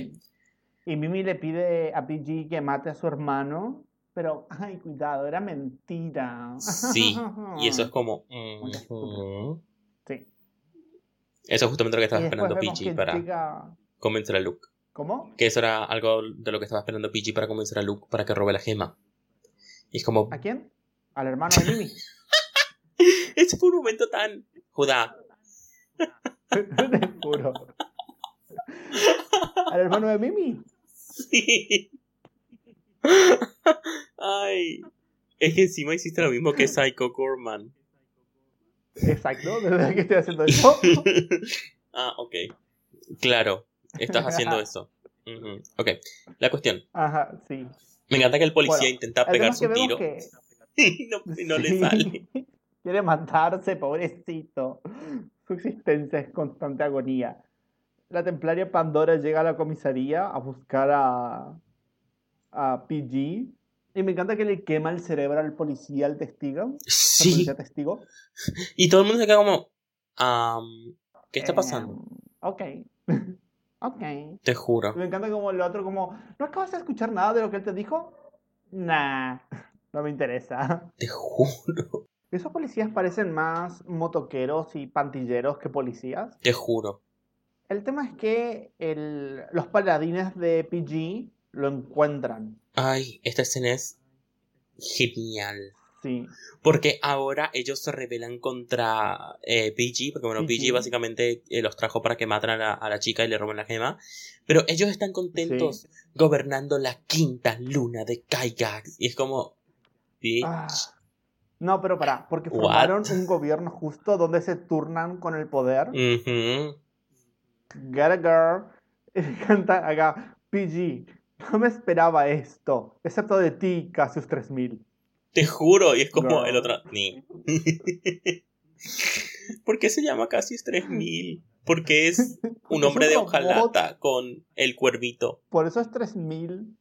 Y Mimi le pide a PG que mate a su hermano, pero, ay, cuidado, era mentira. Sí, Y eso es como. Ujú. Sí. Eso es justamente lo que estaba esperando que para llega... convencer a Luke. ¿Cómo? Que eso era algo de lo que estaba esperando PG para convencer a Luke para que robe la gema. Y es como. ¿A quién? Al hermano de Mimi. Ese fue un momento tan. Judá. Te juro. Al hermano de Mimi. Sí. Ay. Es que encima hiciste lo mismo que Psycho Gorman. Exacto, ¿de verdad que estoy haciendo eso? ah, ok. Claro, estás haciendo eso. Ujú. Ok, la cuestión. Ajá, sí. Me encanta que el policía Bueno, intenta El tema pegar es su que vemos tiro que... y no, le sale. Quiere matarse, pobrecito. Su existencia es constante agonía. La templaria Pandora llega a la comisaría a buscar a, a PG. Y me encanta que le quema el cerebro al policía, al testigo. Al Sí, policía testigo. y todo el mundo se queda como. "Am, ¿Qué está Eh, pasando? ok. ok. Te juro. Me encanta como el otro, como, ¿no acabas de escuchar nada de lo que él te dijo? Nah, no me interesa. Te juro. Esos policías parecen más motoqueros y pantilleros que policías. Te juro. El tema es que el- los paladines de PG lo encuentran. Ay, esta escena es genial. Sí, Porque ahora ellos se rebelan contra eh, PG, porque bueno, PG PG. básicamente eh, los trajo para que matan a la, a la chica y le roben la gema. Pero ellos están contentos gobernando la quinta luna de Kaigax. Y es como... Bitch. Ah. No, pero pará, porque What? formaron un gobierno justo donde se turnan con el poder. Get a girl. Y me encanta acá, PG. No me esperaba esto, excepto de ti, Cassius 3000. Te juro, y es como Girl. el otro... Ni. ¿Por qué se llama Cassius 3000? Porque es un hombre de hojalata con el cuervito. Por eso es 3000.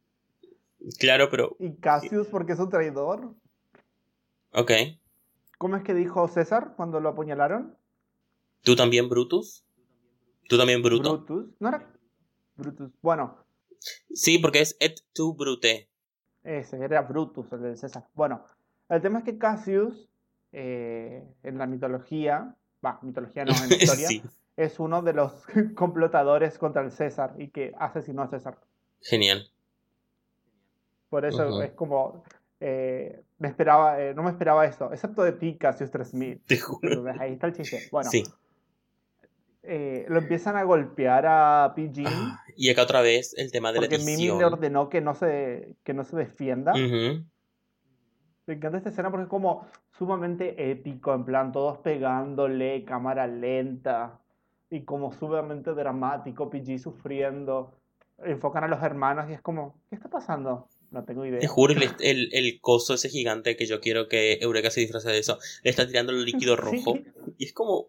Claro, pero... Y Cassius porque es un traidor. Ok. ¿Cómo es que dijo César cuando lo apuñalaron? ¿Tú también, Brutus? ¿Tú también, Bruto? Brutus. ¿No era Brutus? Bueno, Sí, porque es et tu brute. ese era Brutus, el de César. Bueno, el tema es que Cassius, eh, en la mitología, va, mitología no, en la historia, sí, es uno de los complotadores contra el César y que asesinó a César. genial. Por eso es como, eh, me esperaba, eh, no me esperaba esto, excepto de ti, Cassius 3000. Te juro. Ahí está el chiste. Bueno, Sí. eh, lo empiezan a golpear a PG Ah, Y acá otra vez el tema de la porque Mimi edición. le ordenó que no se, que no se defienda. Ujú. Me encanta esta escena porque es como sumamente épico, en plan todos pegándole, cámara lenta y como sumamente dramático, PG sufriendo. Enfocan a los hermanos y es como, ¿qué está pasando? No tengo idea. Te juro, el, el, el coso ese gigante que yo quiero que Eureka se disfrace de eso, le está tirando el líquido rojo. Sí, Y es como,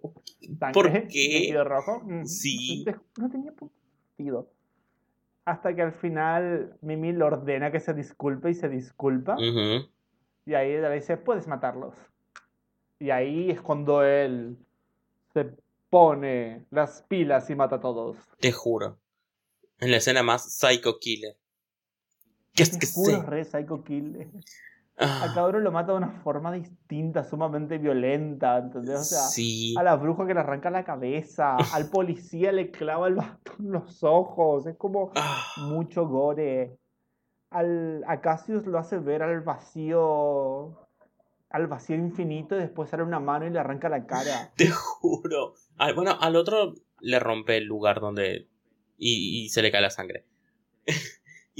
¿Por qué? líquido rojo. mm, Sí. No tenía sentido. Hasta que al final Mimi le ordena que se disculpe y se disculpa. Y ahí le dice, puedes matarlos. Y ahí es cuando él se pone las pilas y mata a todos. te juro. En la escena más Psycho Killer. ¿Qué es que sé? re Psycho Kill. Ah, A cabrón lo mata de una forma distinta, sumamente violenta, ¿entendés? O sea, sí. a la bruja que le arranca la cabeza, al policía le clava el bastón en los ojos, es como Ah, mucho gore. Al, a Cassius lo hace ver al vacío, al vacío infinito y después sale una mano y le arranca la cara. te juro. Bueno, al otro le rompe el lugar donde. Y, y se le cae la sangre.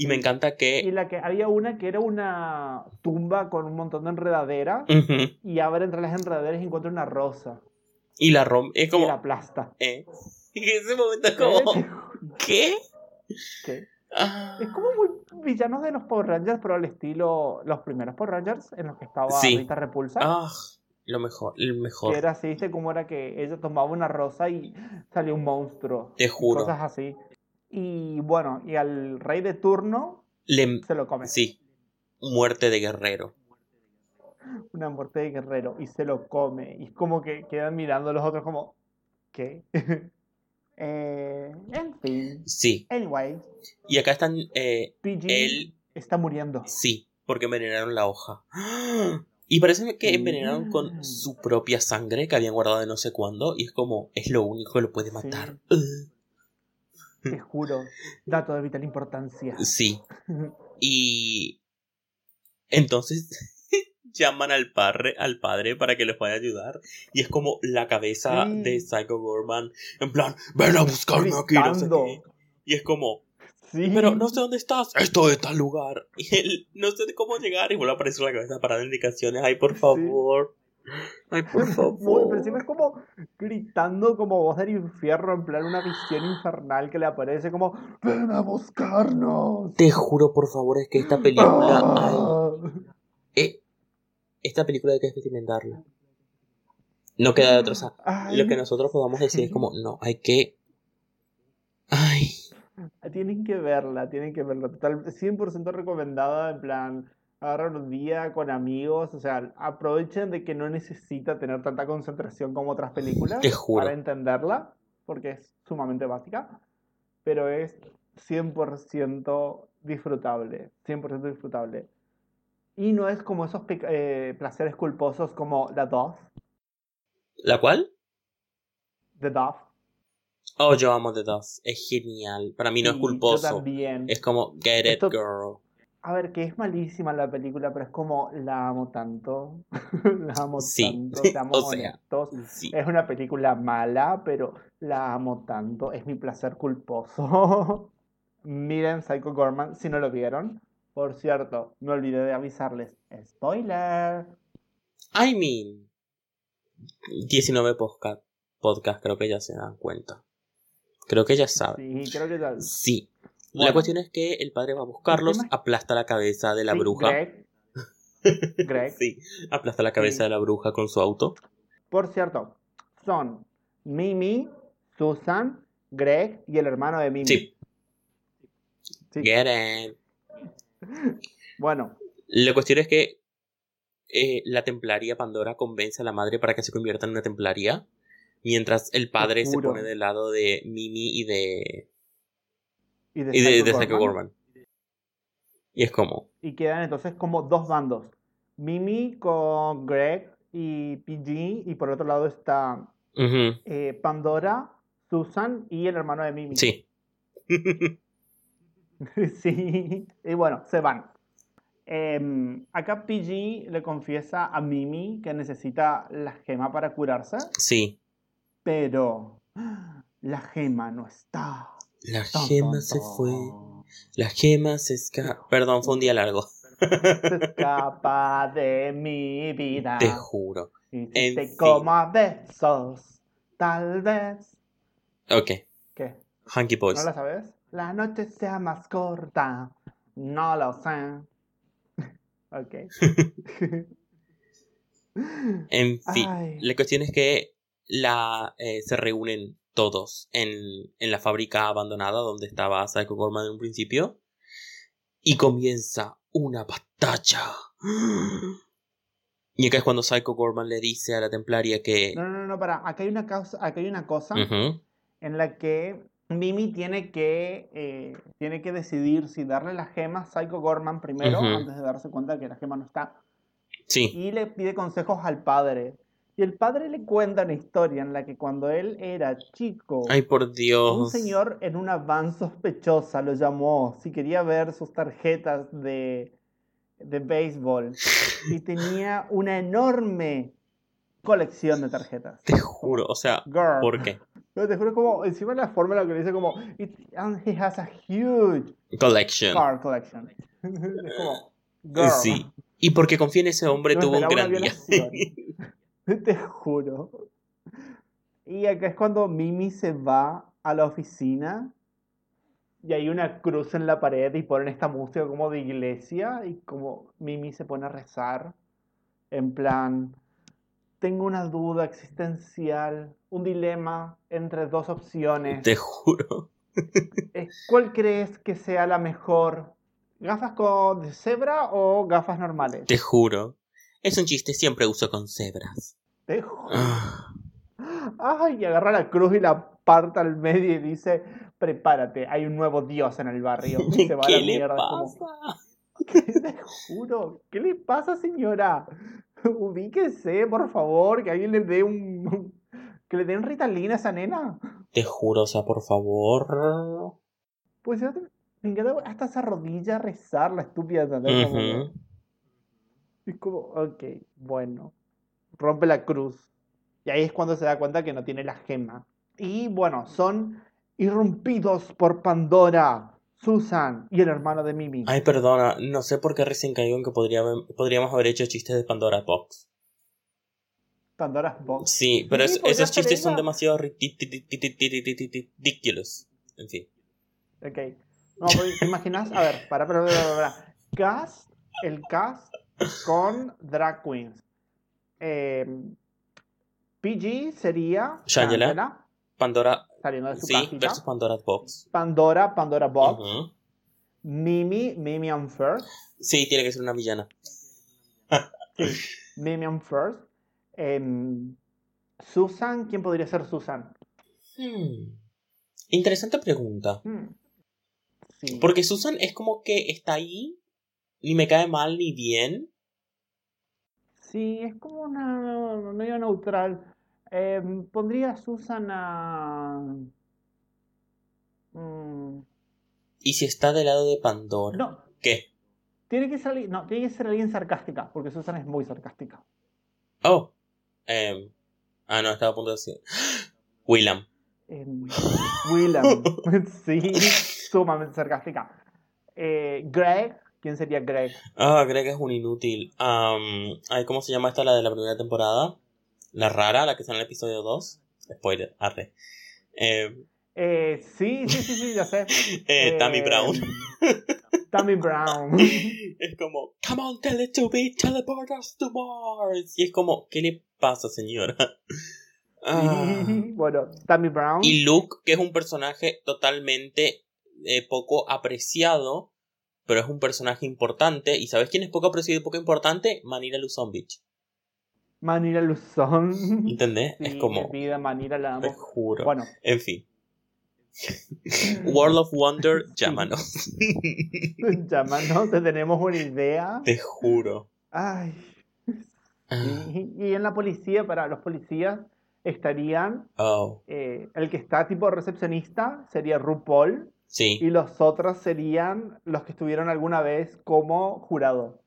Y me encanta Y que. la que había una que era una tumba con un montón de enredaderas Ujú, y abre entre las enredaderas y encuentra una rosa Y la rompe. Es y como. la aplasta. ¿eh? Y en ese momento es como. ¿Eh? ¿Qué? ¿Qué? Ah, Es como muy villanos de los Power Rangers, pero al estilo los primeros Power Rangers en los que estaba Sí. Rita Repulsa. ah, lo mejor, el mejor. Que era así, ¿viste? Como era que ella tomaba una rosa y salía un monstruo. Te y juro. Cosas así. Y bueno, y al rey de turno Le, se lo come. sí. muerte de guerrero. Una muerte de guerrero y se lo come. Y es como que quedan mirando los otros como, ¿qué? eh, en fin. Sí. Anyway, Y acá están. eh, PG él. está muriendo. Sí, porque envenenaron la hoja. Y parece que envenenaron con Mm. su propia sangre que habían guardado de no sé cuándo. Y es como, es lo único que lo puede matar. Uh, Te juro. Dato de vital importancia. Sí. Y entonces llaman al padre, al padre para que les pueda ayudar. Y es como la cabeza Sí. de Psycho Gorman. En plan, ven a buscarme aquí, no sé qué. Y es como, Sí. pero no sé dónde estás. Estoy en tal lugar. Y él no sé cómo llegar. Y vuelve a aparecer la cabeza para dar indicaciones. Ay, por favor. Ay, por favor. pero encima es como gritando como voz del infierno, en plan una visión infernal que le aparece como ¡Ven a buscarnos! Te juro, por favor, es que esta película. ay, Ah. eh, esta película hay que experimentarla. No queda de otra. O sea, lo que nosotros podamos decir es como, no, hay que. Ay. Tienen que verla, tienen que verla. Total, 100% recomendada, en plan, agarran un día con amigos, o sea, aprovechen de que no necesita tener tanta concentración como otras películas para entenderla, porque es sumamente básica, pero es 100% disfrutable, 100% disfrutable. Y no es como esos eh, placeres culposos como The Dove, ¿La cual? The Dove. Oh, yo amo The Dove. Es genial. Para mí no es y yo culposo. también. Es como, get it, Esto- girl. A ver, que es malísima la película, pero es como la amo tanto. la amo Sí. tanto, seamos O sea, honestos. Sí. Es una película mala, pero la amo tanto. Es mi placer culposo. Miren Psycho Gorman si no lo vieron. Por cierto, me olvidé de avisarles. Spoiler. I mean. 19 podcast, podcast, creo que ya se dan cuenta. Creo que ya saben. Sí, creo que ya. Sí. La cuestión es que el padre va a buscarlos, aplasta la cabeza de la Sí, bruja. Greg. Greg. Sí, aplasta la cabeza Sí. de la bruja con su auto. Por cierto, son Mimi, Susan, Greg y el hermano de Mimi. Sí. Sí. Get it. Bueno, La cuestión es que eh, la templaria Pandora convence a la madre para que se convierta en una templaria. Mientras el padre se pone del lado de Mimi y de. Y de Y de, Psycho de Psycho Gorman. Y es como. Y quedan entonces como dos bandos. Mimi con Greg y PG. Y por otro lado está eh, Pandora, Susan y el hermano de Mimi. Sí. Sí. Y bueno, se van. Em, acá PG le confiesa a Mimi que necesita la gema para curarse. sí. Pero la gema no está. La Tan, gema se fue. La gema se escapa. Perdón, fue un día largo. Se escapa de mi vida. Te juro. Y si En te fin. como a besos, tal vez. Ok. ¿Qué? Hunky Boys. ¿No la sabes? La noche sea más corta. No lo sé. ok. En fin. Ay. La cuestión es que la, eh, se reúnen todos en, en la fábrica abandonada donde estaba Psycho Gorman en un principio. Y comienza una batalla. Y acá es cuando Psycho Gorman le dice a la templaria que... No, no, no, para. Acá hay una, causa, acá hay una cosa en la que Mimi tiene que, eh, tiene que decidir si darle la gema a Psycho Gorman primero, antes de darse cuenta que la gema no está. Sí, y le pide consejos al padre. Y el padre le cuenta una historia en la que cuando él era chico, ay por un Dios. señor en una van sospechosa lo llamó si quería ver sus tarjetas de, de béisbol. Y tenía una enorme colección de tarjetas. Te juro, o sea, Girl. ¿por qué? No, te juro como, encima la forma en la que le dice como, "It- and he has a huge Collection. car collection. es como, girl. Sí. Y porque confía en ese hombre No tuvo un gran día. Te juro. Y acá es cuando Mimi se va a la oficina y hay una cruz en la pared y ponen esta música como de iglesia y como Mimi se pone a rezar en plan, tengo una duda existencial, un dilema entre dos opciones. Te juro. Eh, ¿Cuál crees que sea la mejor? ¿Gafas con de cebra o gafas normales? Te juro. Es un chiste, siempre uso con cebras. Te juro. Ah, Ay, y agarra la cruz y la parta al medio y dice, prepárate, hay un nuevo dios en el barrio. Y se va a ¿Qué la le mierda. como, pasa? Te juro, ¿qué le pasa, señora? Ubíquese, por favor, que alguien le dé un... que le den Ritalina a esa nena. Te juro, o sea, por favor. Pues yo te- me encanta hasta esa rodilla a rezar la estúpida. Es como, ok, bueno. Rompe la cruz. Y ahí es cuando se da cuenta que no tiene la gema. Y bueno, son irrumpidos por Pandora, Susan y el hermano de Mimi. Ay, perdona, no sé por qué recién caigo en que podría podríamos haber hecho chistes de Pandora Box. Pandora's Box. Sí, pero Sí, es- esos chistes son demasiado ridiculous. En fin. Ok. No, pues, ¿te imaginas? A ver, para, para, para, para, para. Cast, el cast con drag queens. Eh, PG sería Shangela. Shangela, Pandora, saliendo de su sí, cajita. versus Pandora Box. Pandora, Pandora Box. Ujú. Mimi, Mimian First. Sí, tiene que ser una villana. Sí, Mimian First. Em, Susan, ¿quién podría ser Susan? Hmm. Interesante pregunta. Hmm. Sí. Porque Susan es como que está ahí, ni me cae mal ni bien. Sí, es como una medio neutral. Em, pondría a Susan a. Mm, Y si está del lado de Pandora. no, ¿Qué? tiene que ser alguien, no, tiene que ser alguien sarcástica, porque Susan es muy sarcástica. Oh. Em, ah, no, estaba a punto de decir. Willam. Em, Willam, sí, sumamente sarcástica. Eh, Greg, ¿quién sería Greg? Ah, Greg es un inútil. Ay, ¿cómo se llama esta la de la primera temporada? La rara, la que está en el episodio 2. Spoiler, arre. Em, Eh, sí, sí, sí, sí, ya sé. eh, Tammy Em, Brown. Tammy Brown. Es como, come on, tell it to me, teleport us to Mars. Y es como, ¿qué le pasa, señora? Ah. Bueno, Tammy Brown. Y Luke, que es un personaje totalmente eh, poco apreciado, pero es un personaje importante. ¿Y sabes quién es poco apreciado y poco importante? Manila Luzon Beach. Manila Luzón. ¿Entendés? Sí, es como, mi vida, Manila la te juro. Bueno, En fin. World of Wonder, llámanos. llámanos, te tenemos una idea. te juro. Ay. Ah, Y, y en la policía, para los policías estarían, Oh, eh, el que está tipo recepcionista sería RuPaul sí. y los otros serían los que estuvieron alguna vez como jurado.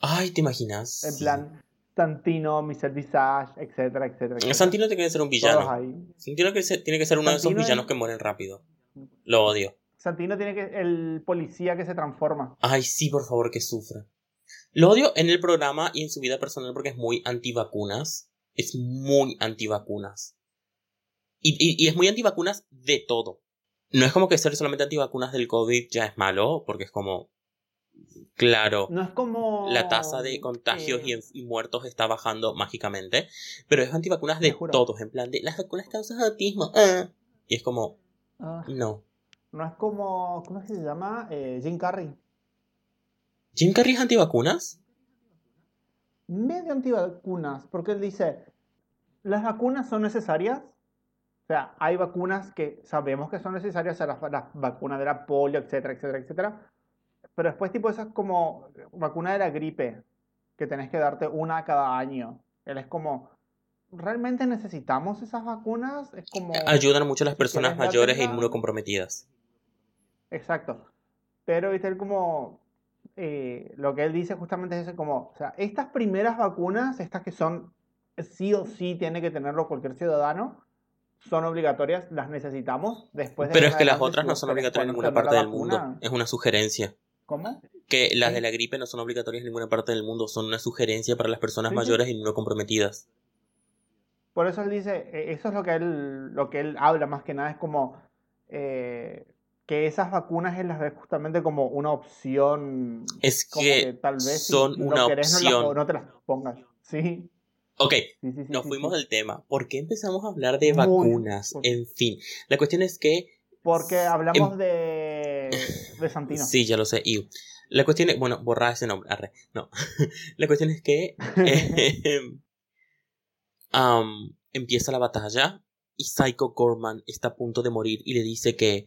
Ay, ¿te imaginas? En Sí. plan, Santino, Michelle Visage, etcétera, etcétera. etcétera. Santino tiene que ser un villano. Santino que se- tiene que ser uno de esos es- villanos que mueren rápido. Lo odio. Santino tiene que el policía que se transforma. Ay, sí, por favor, que sufra. Lo odio en el programa y en su vida personal porque es muy antivacunas. Es muy antivacunas. Y, y, y es muy antivacunas de todo. No es como que ser solamente antivacunas del COVID ya es malo, porque es como. Claro, No es como la tasa de contagios eh, y, muertos está bajando mágicamente, pero es antivacunas de todos, en plan de las vacunas causan autismo. ah". Y es como, ah, no. no es como ¿cómo es que se llama? Eh, Jim Carrey. ¿Jim Carrey es antivacunas? medio antivacunas, porque él dice, las vacunas son necesarias. O sea, hay vacunas que sabemos que son necesarias, o sea, las, las vacunas de la polio, etcétera, etcétera, etcétera. Pero después tipo esas como vacuna de la gripe, que tenés que darte una cada año. Él es como, ¿realmente necesitamos esas vacunas? Es como... Ayudan mucho a las personas mayores e inmunocomprometidas. Exacto. Pero viste, él como eh, lo que él dice justamente es eso, como, o sea, estas primeras vacunas, estas que son sí o sí tiene que tenerlo cualquier ciudadano, son obligatorias, las necesitamos. Después de Pero es que las otras no son obligatorias en ninguna parte del mundo. Es una sugerencia. ¿Cómo? Que las Sí. de la gripe no son obligatorias en ninguna parte del mundo, son una sugerencia para las personas Sí, sí. mayores e inmunocomprometidas. Por eso él dice, eh, eso es lo que él, lo que él habla más que nada, es como eh, que esas vacunas él las ve justamente como una opción, Es como que tal vez son no una querés, no, las- opción. no te las pongas. Sí, Ok, nos fuimos del tema. ¿Por qué empezamos a hablar de vacunas? En fin, la cuestión es que Porque hablamos Em- de, de Santino. Sí, ya lo sé. Iu. La cuestión es, bueno, borrar ese nombre, arre, no. la cuestión es que eh, um, empieza la batalla y Psycho Gorman está a punto de morir y le dice que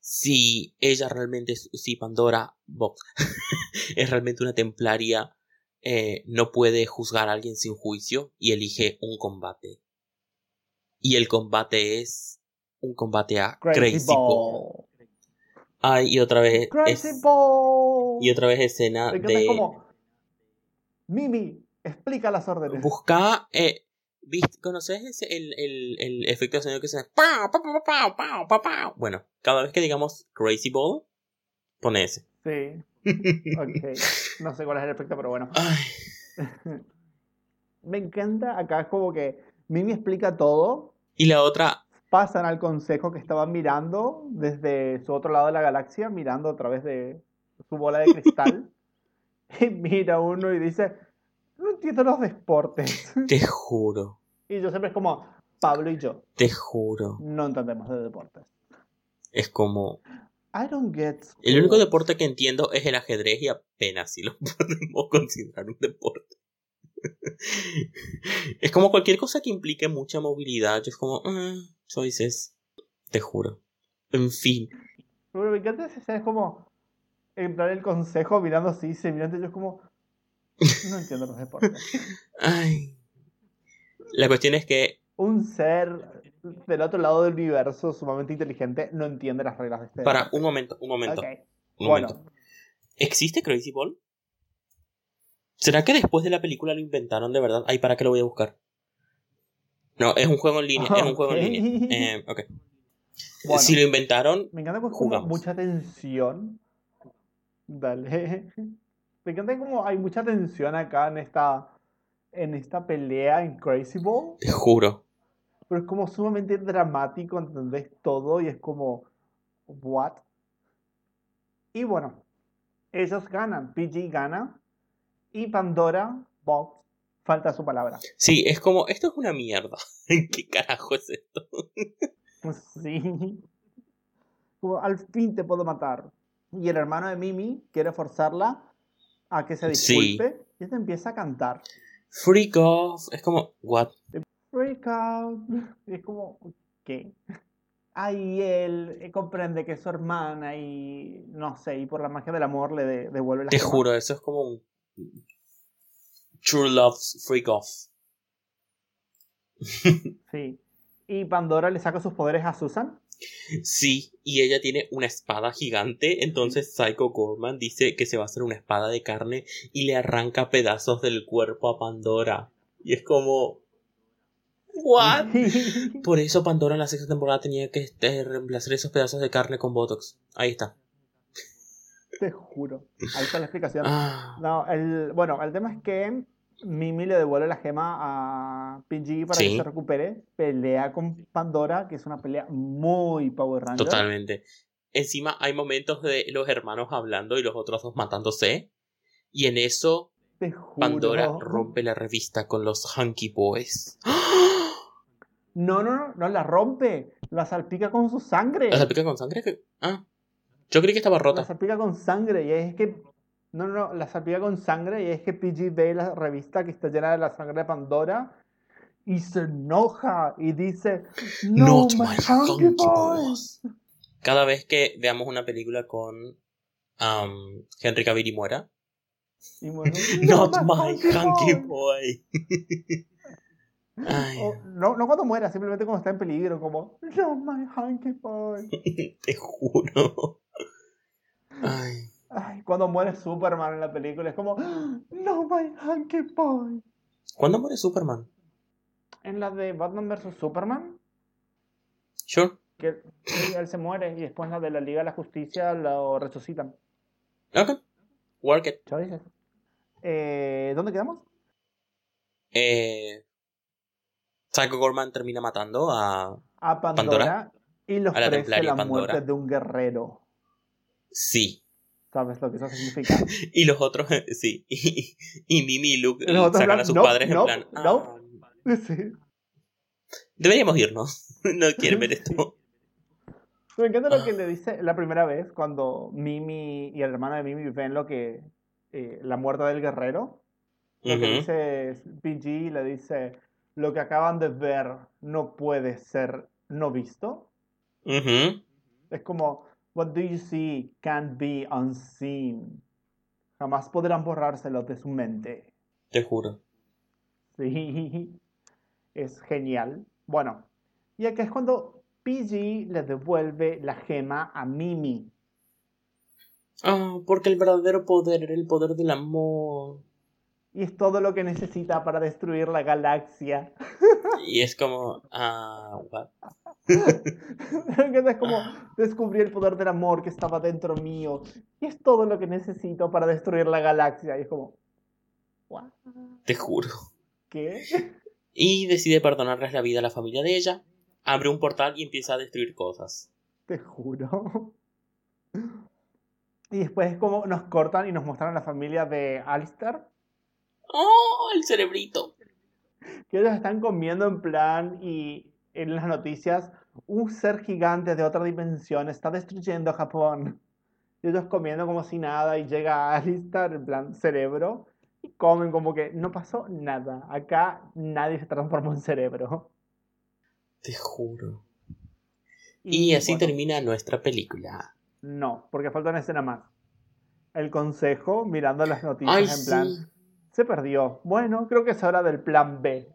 si ella realmente, si Pandora Box es realmente una templaria, eh, no puede juzgar a alguien sin juicio y elige un combate. Y el combate es un combate a Crazy, Ball. Ay, y otra vez. Crazy Ball. Y otra vez escena de. Como, Mimi, explica las órdenes. Busca. Eh, ¿Conoces el, el, el, efecto de sonido que se Bueno, cada vez que digamos Crazy Ball, pone ese. Sí. Ok. No sé cuál es el efecto, pero bueno. Me encanta. Acá es como que Mimi explica todo. Y la otra. Pasan al consejo que estaban mirando desde su otro lado de la galaxia, mirando a través de su bola de cristal. y mira uno y dice: No entiendo los deportes. Te juro. Y yo siempre es como Pablo y yo. Te juro. No entendemos de deportes. Es como. I don't get el único deporte que entiendo es el ajedrez y apenas si lo podemos considerar un deporte. es como cualquier cosa que implique mucha movilidad. Yo es como, uh, choices. Te juro. En fin. Pero me encanta esa es como en plan el consejo mirando así, se mirando yo es como no entiendo los deportes. Ay. La cuestión es que. Un ser del otro lado del universo sumamente inteligente no entiende las reglas de este. Para, un momento, un momento. Un momento. ¿Existe Crazy Ball? ¿Será que después de la película lo inventaron de verdad? Ay, ¿para qué lo voy a buscar? No, es un juego en línea. Es un juego en línea. Eh, ok. si lo inventaron. Me encanta porque jugamos. mucha tensión. Dale. Me encanta como hay mucha tensión acá en esta en esta pelea en Crazy Ball. Te juro. Pero es como sumamente dramático, ¿entendés? Todo y es como, ¿what? Y bueno, ellos ganan. PG gana. Y Pandora, Box, falta su palabra. Sí, es como, esto es una mierda. ¿Qué carajo es esto? sí. Como, al fin te puedo matar. Y el hermano de Mimi quiere forzarla a que se disculpe. Y esta empieza a cantar. Freak off. Es como, what? Freak out. Es como, ¿qué? Ahí él eh, comprende que es su hermana y no sé, y por la magia del amor le devuelve la Te juro, eso es como un True Love's Freak Off. sí. ¿Y Pandora le saca sus poderes a Susan? Sí, y ella tiene una espada gigante, entonces Psycho Gorman dice que se va a hacer una espada de carne y le arranca pedazos del cuerpo a Pandora. Y es como... ¿What? Por eso Pandora en la sexta temporada tenía que este, reemplazar esos pedazos de carne con Botox. Ahí está. Te juro. Ahí está la explicación. Ah. No, el, bueno, el tema es que Mimi le devuelve la gema a PG para que se recupere. Pelea con Pandora, que es una pelea muy Power Ranger. Totalmente. Encima hay momentos de los hermanos hablando y los otros dos matándose. Y en eso Pandora rompe la revista con los Hunky Boys. No, no, no, no la rompe. La salpica con su sangre. ¿La salpica con sangre? Ah. Yo creí que estaba rota. La salpica con sangre y es que no, no, la salpica con sangre y es que PG ve la revista que está llena de la sangre de Pandora y se enoja y dice No, my, hunky boys. Cada vez que veamos una película con um, Henry Cavill y muera. Not my hunky boy. No, no cuando muera, simplemente cuando está en peligro, como No my hunky boy. Te juro. Ay. Ay, cuando muere Superman en la película es como, no, my hunky boy. ¿Cuándo muere Superman? En la de Batman vs. Superman. Sure. Que él se muere y después la de la Liga de la Justicia lo resucitan. Ok. Work it. Eh, ¿Dónde quedamos? Eh, Psycho Gorman termina matando a, a Pandora, y los a la, la muerte de un guerrero. Sí. ¿Sabes lo que eso significa? y los otros, sí. Y, Mimi y Luke sacan a sus padres en plan. No, ah, sí. Deberíamos irnos. no quieren ver esto. Me encanta lo que le dice la primera vez cuando Mimi y el hermano de Mimi ven lo que. eh, la muerte del guerrero. Lo que Ujú. dice PG le dice: Lo que acaban de ver no puede ser no visto. Es como: What do you see can't be unseen. Jamás podrán borrárselo de su mente. Te juro. Sí, es genial. Bueno, y acá es cuando PG le devuelve la gema a Mimi. Ah, porque el verdadero poder era el poder del amor. Y es todo lo que necesita para destruir la galaxia. Y es como, ah, what? es como descubrí el poder del amor que estaba dentro mío. Y es todo lo que necesito para destruir la galaxia. Y es como, "What? Te juro. ¿qué? Y decide perdonarles la vida a la familia de ella. Abre un portal y empieza a destruir cosas. Te juro. Y después como nos cortan y nos muestran a la familia de Alistair. ¡Oh! El cerebrito. que ellos están comiendo en plan y en las noticias un ser gigante de otra dimensión está destruyendo Japón. Y ellos comiendo como si nada y llega Alistair en plan cerebro y comen como que no pasó nada. Acá nadie se transformó en cerebro. Te juro. Y, así bueno, termina nuestra película. No, porque falta una escena más. El consejo mirando las noticias Ay, en plan sí. Se perdió. Bueno, creo que es hora del plan B.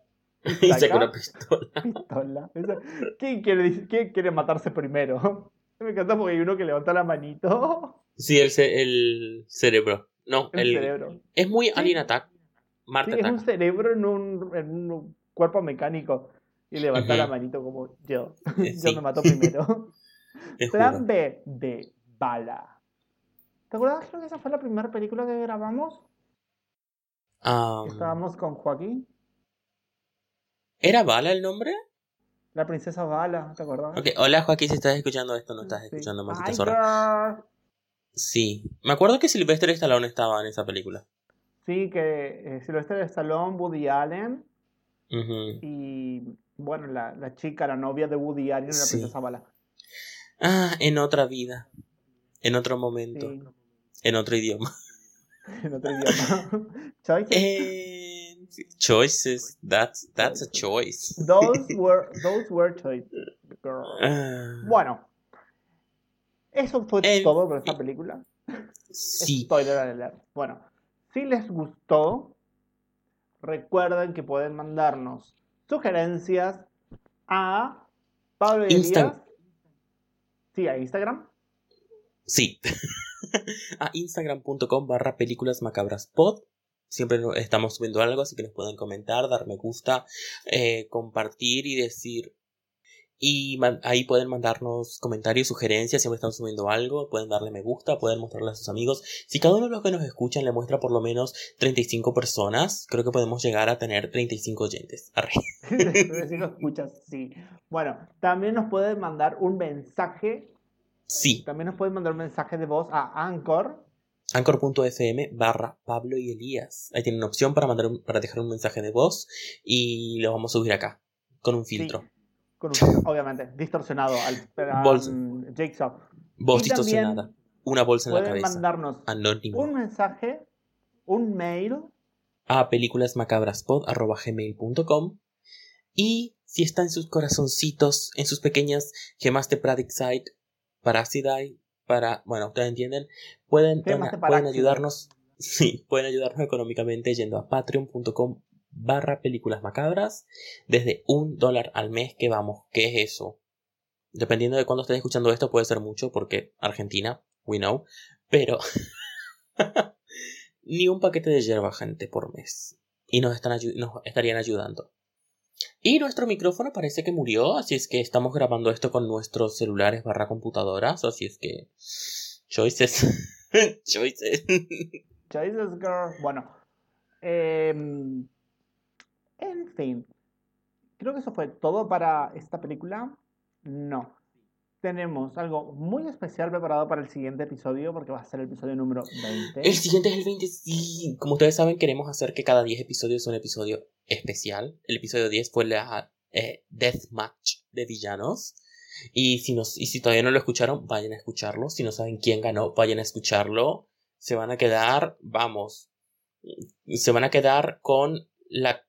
Y saca una pistola. ¿Quién quiere, quién quiere matarse primero? Me encanta porque hay uno que levanta la manito. Sí, el, ce- el cerebro. No, El, el, cerebro. es muy Alien Attack. Marte Sí, es un cerebro en un, en un cuerpo mecánico. Y levanta la manito como yo. Eh, Yo me mato primero. Plan. B de bala. ¿Te acuerdas? Creo que esa fue la primera película que grabamos. Um, Estábamos con Joaquín. ¿Era Bala el nombre? La princesa Bala, ¿te acuerdas? Ok, hola Joaquín, si estás escuchando esto, no estás Sí. escuchando Ay, zorra. Sí, me acuerdo que Sylvester Stallone estaba en esa película. Sí, que eh, Sylvester Stallone, Woody Allen y bueno, la, la chica, la novia de Woody Allen, la Sí. princesa Bala. Ah, en otra vida, en otro momento, Sí, en otro idioma. en otro idioma. Choices. Eh, choices, that's, that's a choice. Those were, those were choices. girl. Ah, Bueno, eso fue El- todo por esta película. sí, Spoiler alert. Bueno, si les gustó, recuerden que pueden mandarnos sugerencias a Pablo Insta-. Sí, a Instagram. sí. a instagram.com barra películas macabras pod. Siempre estamos subiendo algo, así que nos pueden comentar, dar me gusta, eh, compartir y decir. Y ahí pueden mandarnos comentarios, sugerencias, siempre están subiendo algo, pueden darle me gusta, pueden mostrarle a sus amigos. Si cada uno de los que nos escuchan le muestra por lo menos 35 personas, creo que podemos llegar a tener 35 oyentes. Si lo escuchas, sí. Bueno, también nos pueden mandar un mensaje. Sí, También nos pueden mandar un mensaje de voz a Anchor. anchor.fm barra Pablo y Elías. Ahí tienen una opción para, mandar un- para dejar un mensaje de voz y lo vamos a subir acá con un Sí, filtro. con un filtro, obviamente, distorsionado al a, Bolsa. um, Jigsaw. Voz Y distorsionada. Una bolsa en la cabeza. mandarnos Anónimo. un mensaje, un mail. A películasmacabraspod.gmail.com Y si está en sus corazoncitos, en sus pequeñas gemas de Pradixide, Parasidae, para, bueno, ustedes entienden, pueden, de pueden ayudarnos, sí, pueden ayudarnos económicamente yendo a patreon.com barra películas macabras desde un dólar al mes que vamos, ¿qué es eso? Dependiendo de cuándo estés escuchando esto puede ser mucho porque Argentina, we know, pero ni un paquete de yerba gente por mes y nos, están ayu- nos estarían ayudando. Y nuestro micrófono parece que murió, así es que estamos grabando esto con nuestros celulares barra computadoras, así es que... Choices. Choices. Choices Girl. Bueno, em, en fin. Creo que eso fue todo para esta película. No. Tenemos algo muy especial preparado para el siguiente episodio, porque va a ser el episodio número 20. El siguiente es el 20, sí. Como ustedes saben, queremos hacer que cada 10 episodios sea un episodio especial. El episodio 10 fue la eh, Deathmatch de villanos. Y si, nos, y si todavía no lo escucharon, vayan a escucharlo. Si no saben quién ganó, vayan a escucharlo. Se van a quedar, vamos, se van a quedar con la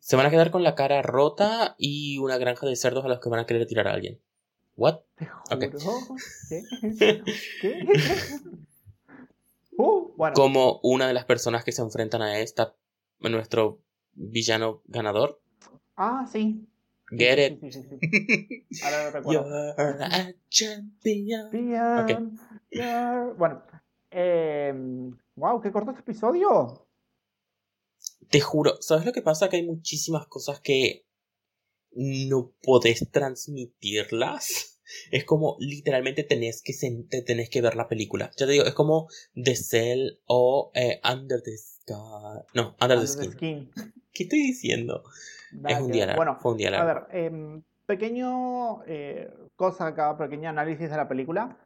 se van a quedar con la cara rota y una granja de cerdos a los que van a querer tirar a alguien. What? Okay. ¿Qué? ¿Qué? Uh, bueno. Como una de las personas que se enfrentan a esta, nuestro villano ganador. Ah, sí. Get it. Sí, sí, sí. Ahora lo recuerdo. You're a champion. Bien. Ok. Bien. Bueno. Eh, wow, qué corto este episodio. Te juro, ¿sabes lo que pasa? Que hay muchísimas cosas que no podés transmitirlas. Es como literalmente tenés que, tenés que ver la película. Ya te digo, es como The Cell o eh, Under the Sky. No, Under the Under the Skin. Skin. ¿Qué estoy diciendo? Es un día largo. Bueno, fue un día a ver, em, pequeño eh, cosa acá, pequeño análisis de la película.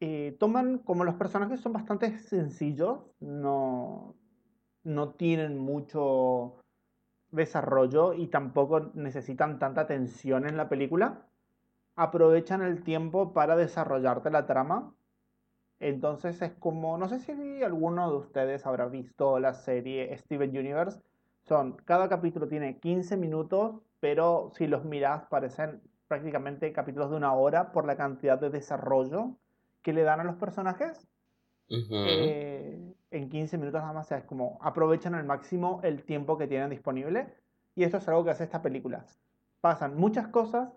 Eh, toman como los personajes son bastante sencillos, no, no tienen mucho desarrollo y tampoco necesitan tanta tensión en la película. Aprovechan el tiempo para desarrollarte la trama. Entonces es como, no sé si alguno de ustedes habrá visto la serie Steven Universe. Son, cada capítulo tiene 15 minutos, pero si los miras parecen prácticamente capítulos de una hora por la cantidad de desarrollo que le dan a los personajes. Eh, en 15 minutos nada más, o sea, es como aprovechan al máximo el tiempo que tienen disponible. Y esto es algo que hace esta película. Pasan muchas cosas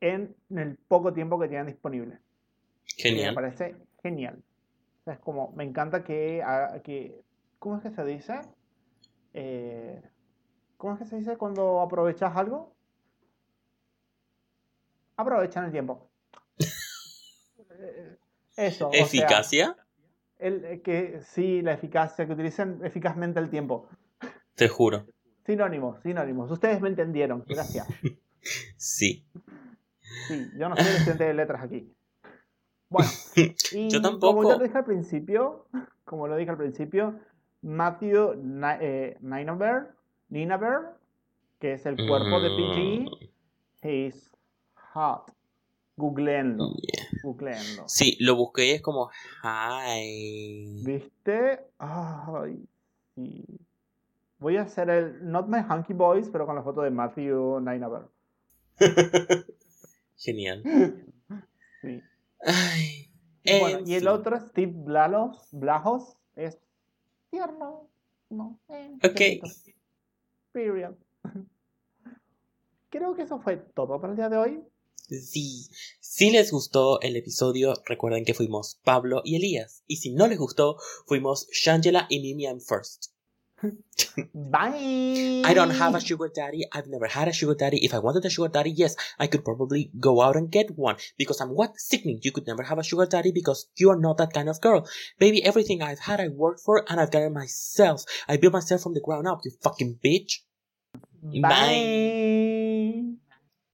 en el poco tiempo que tienen disponible. Y me Genial. parece genial. O sea, es como, me encanta que, que ¿cómo es que se dice? Eh, ¿cómo es que se dice cuando aprovechas algo? Aprovechan el tiempo. Eh, Eso, o sea, ¿Eficacia? El, eh, que sí, la eficacia, que utilicen eficazmente el tiempo. Te juro. Sinónimos, sinónimos. Ustedes me entendieron, gracias. Sí. Sí, yo no soy estudiante de letras aquí. Bueno, y Yo como tampoco. ya lo dije al principio, como lo dije al principio, Matthew Ni- eh, Ninaber, Ninaber, que es el cuerpo de PG, Mm, is hot. Googleenlo, yeah. googleenlo. Sí, lo busqué y es como, hi. ¿Viste? Ay, sí. Voy a hacer el Not My Hunky Boys, pero con la foto de Matthew Ninaber. Genial. Sí. Ay. Y bueno, en y el otro, Steve Blajos, Blajos, es tierno. No, eh, Ok. Period. Creo que eso fue todo para el día de hoy. Sí. Si les gustó el episodio, recuerden que fuimos Pablo y Elías. Y si no les gustó, fuimos Shangela y Mimiam First. Bye. I don't have a sugar daddy. I've never had a sugar daddy. If I wanted a sugar daddy, yes, I could probably go out and get one. Because I'm what? Sickening. You could never have a sugar daddy because you are not that kind of girl. Baby, everything I've had, I worked for and I've got it myself. I built myself from the ground up, you fucking bitch. Bye.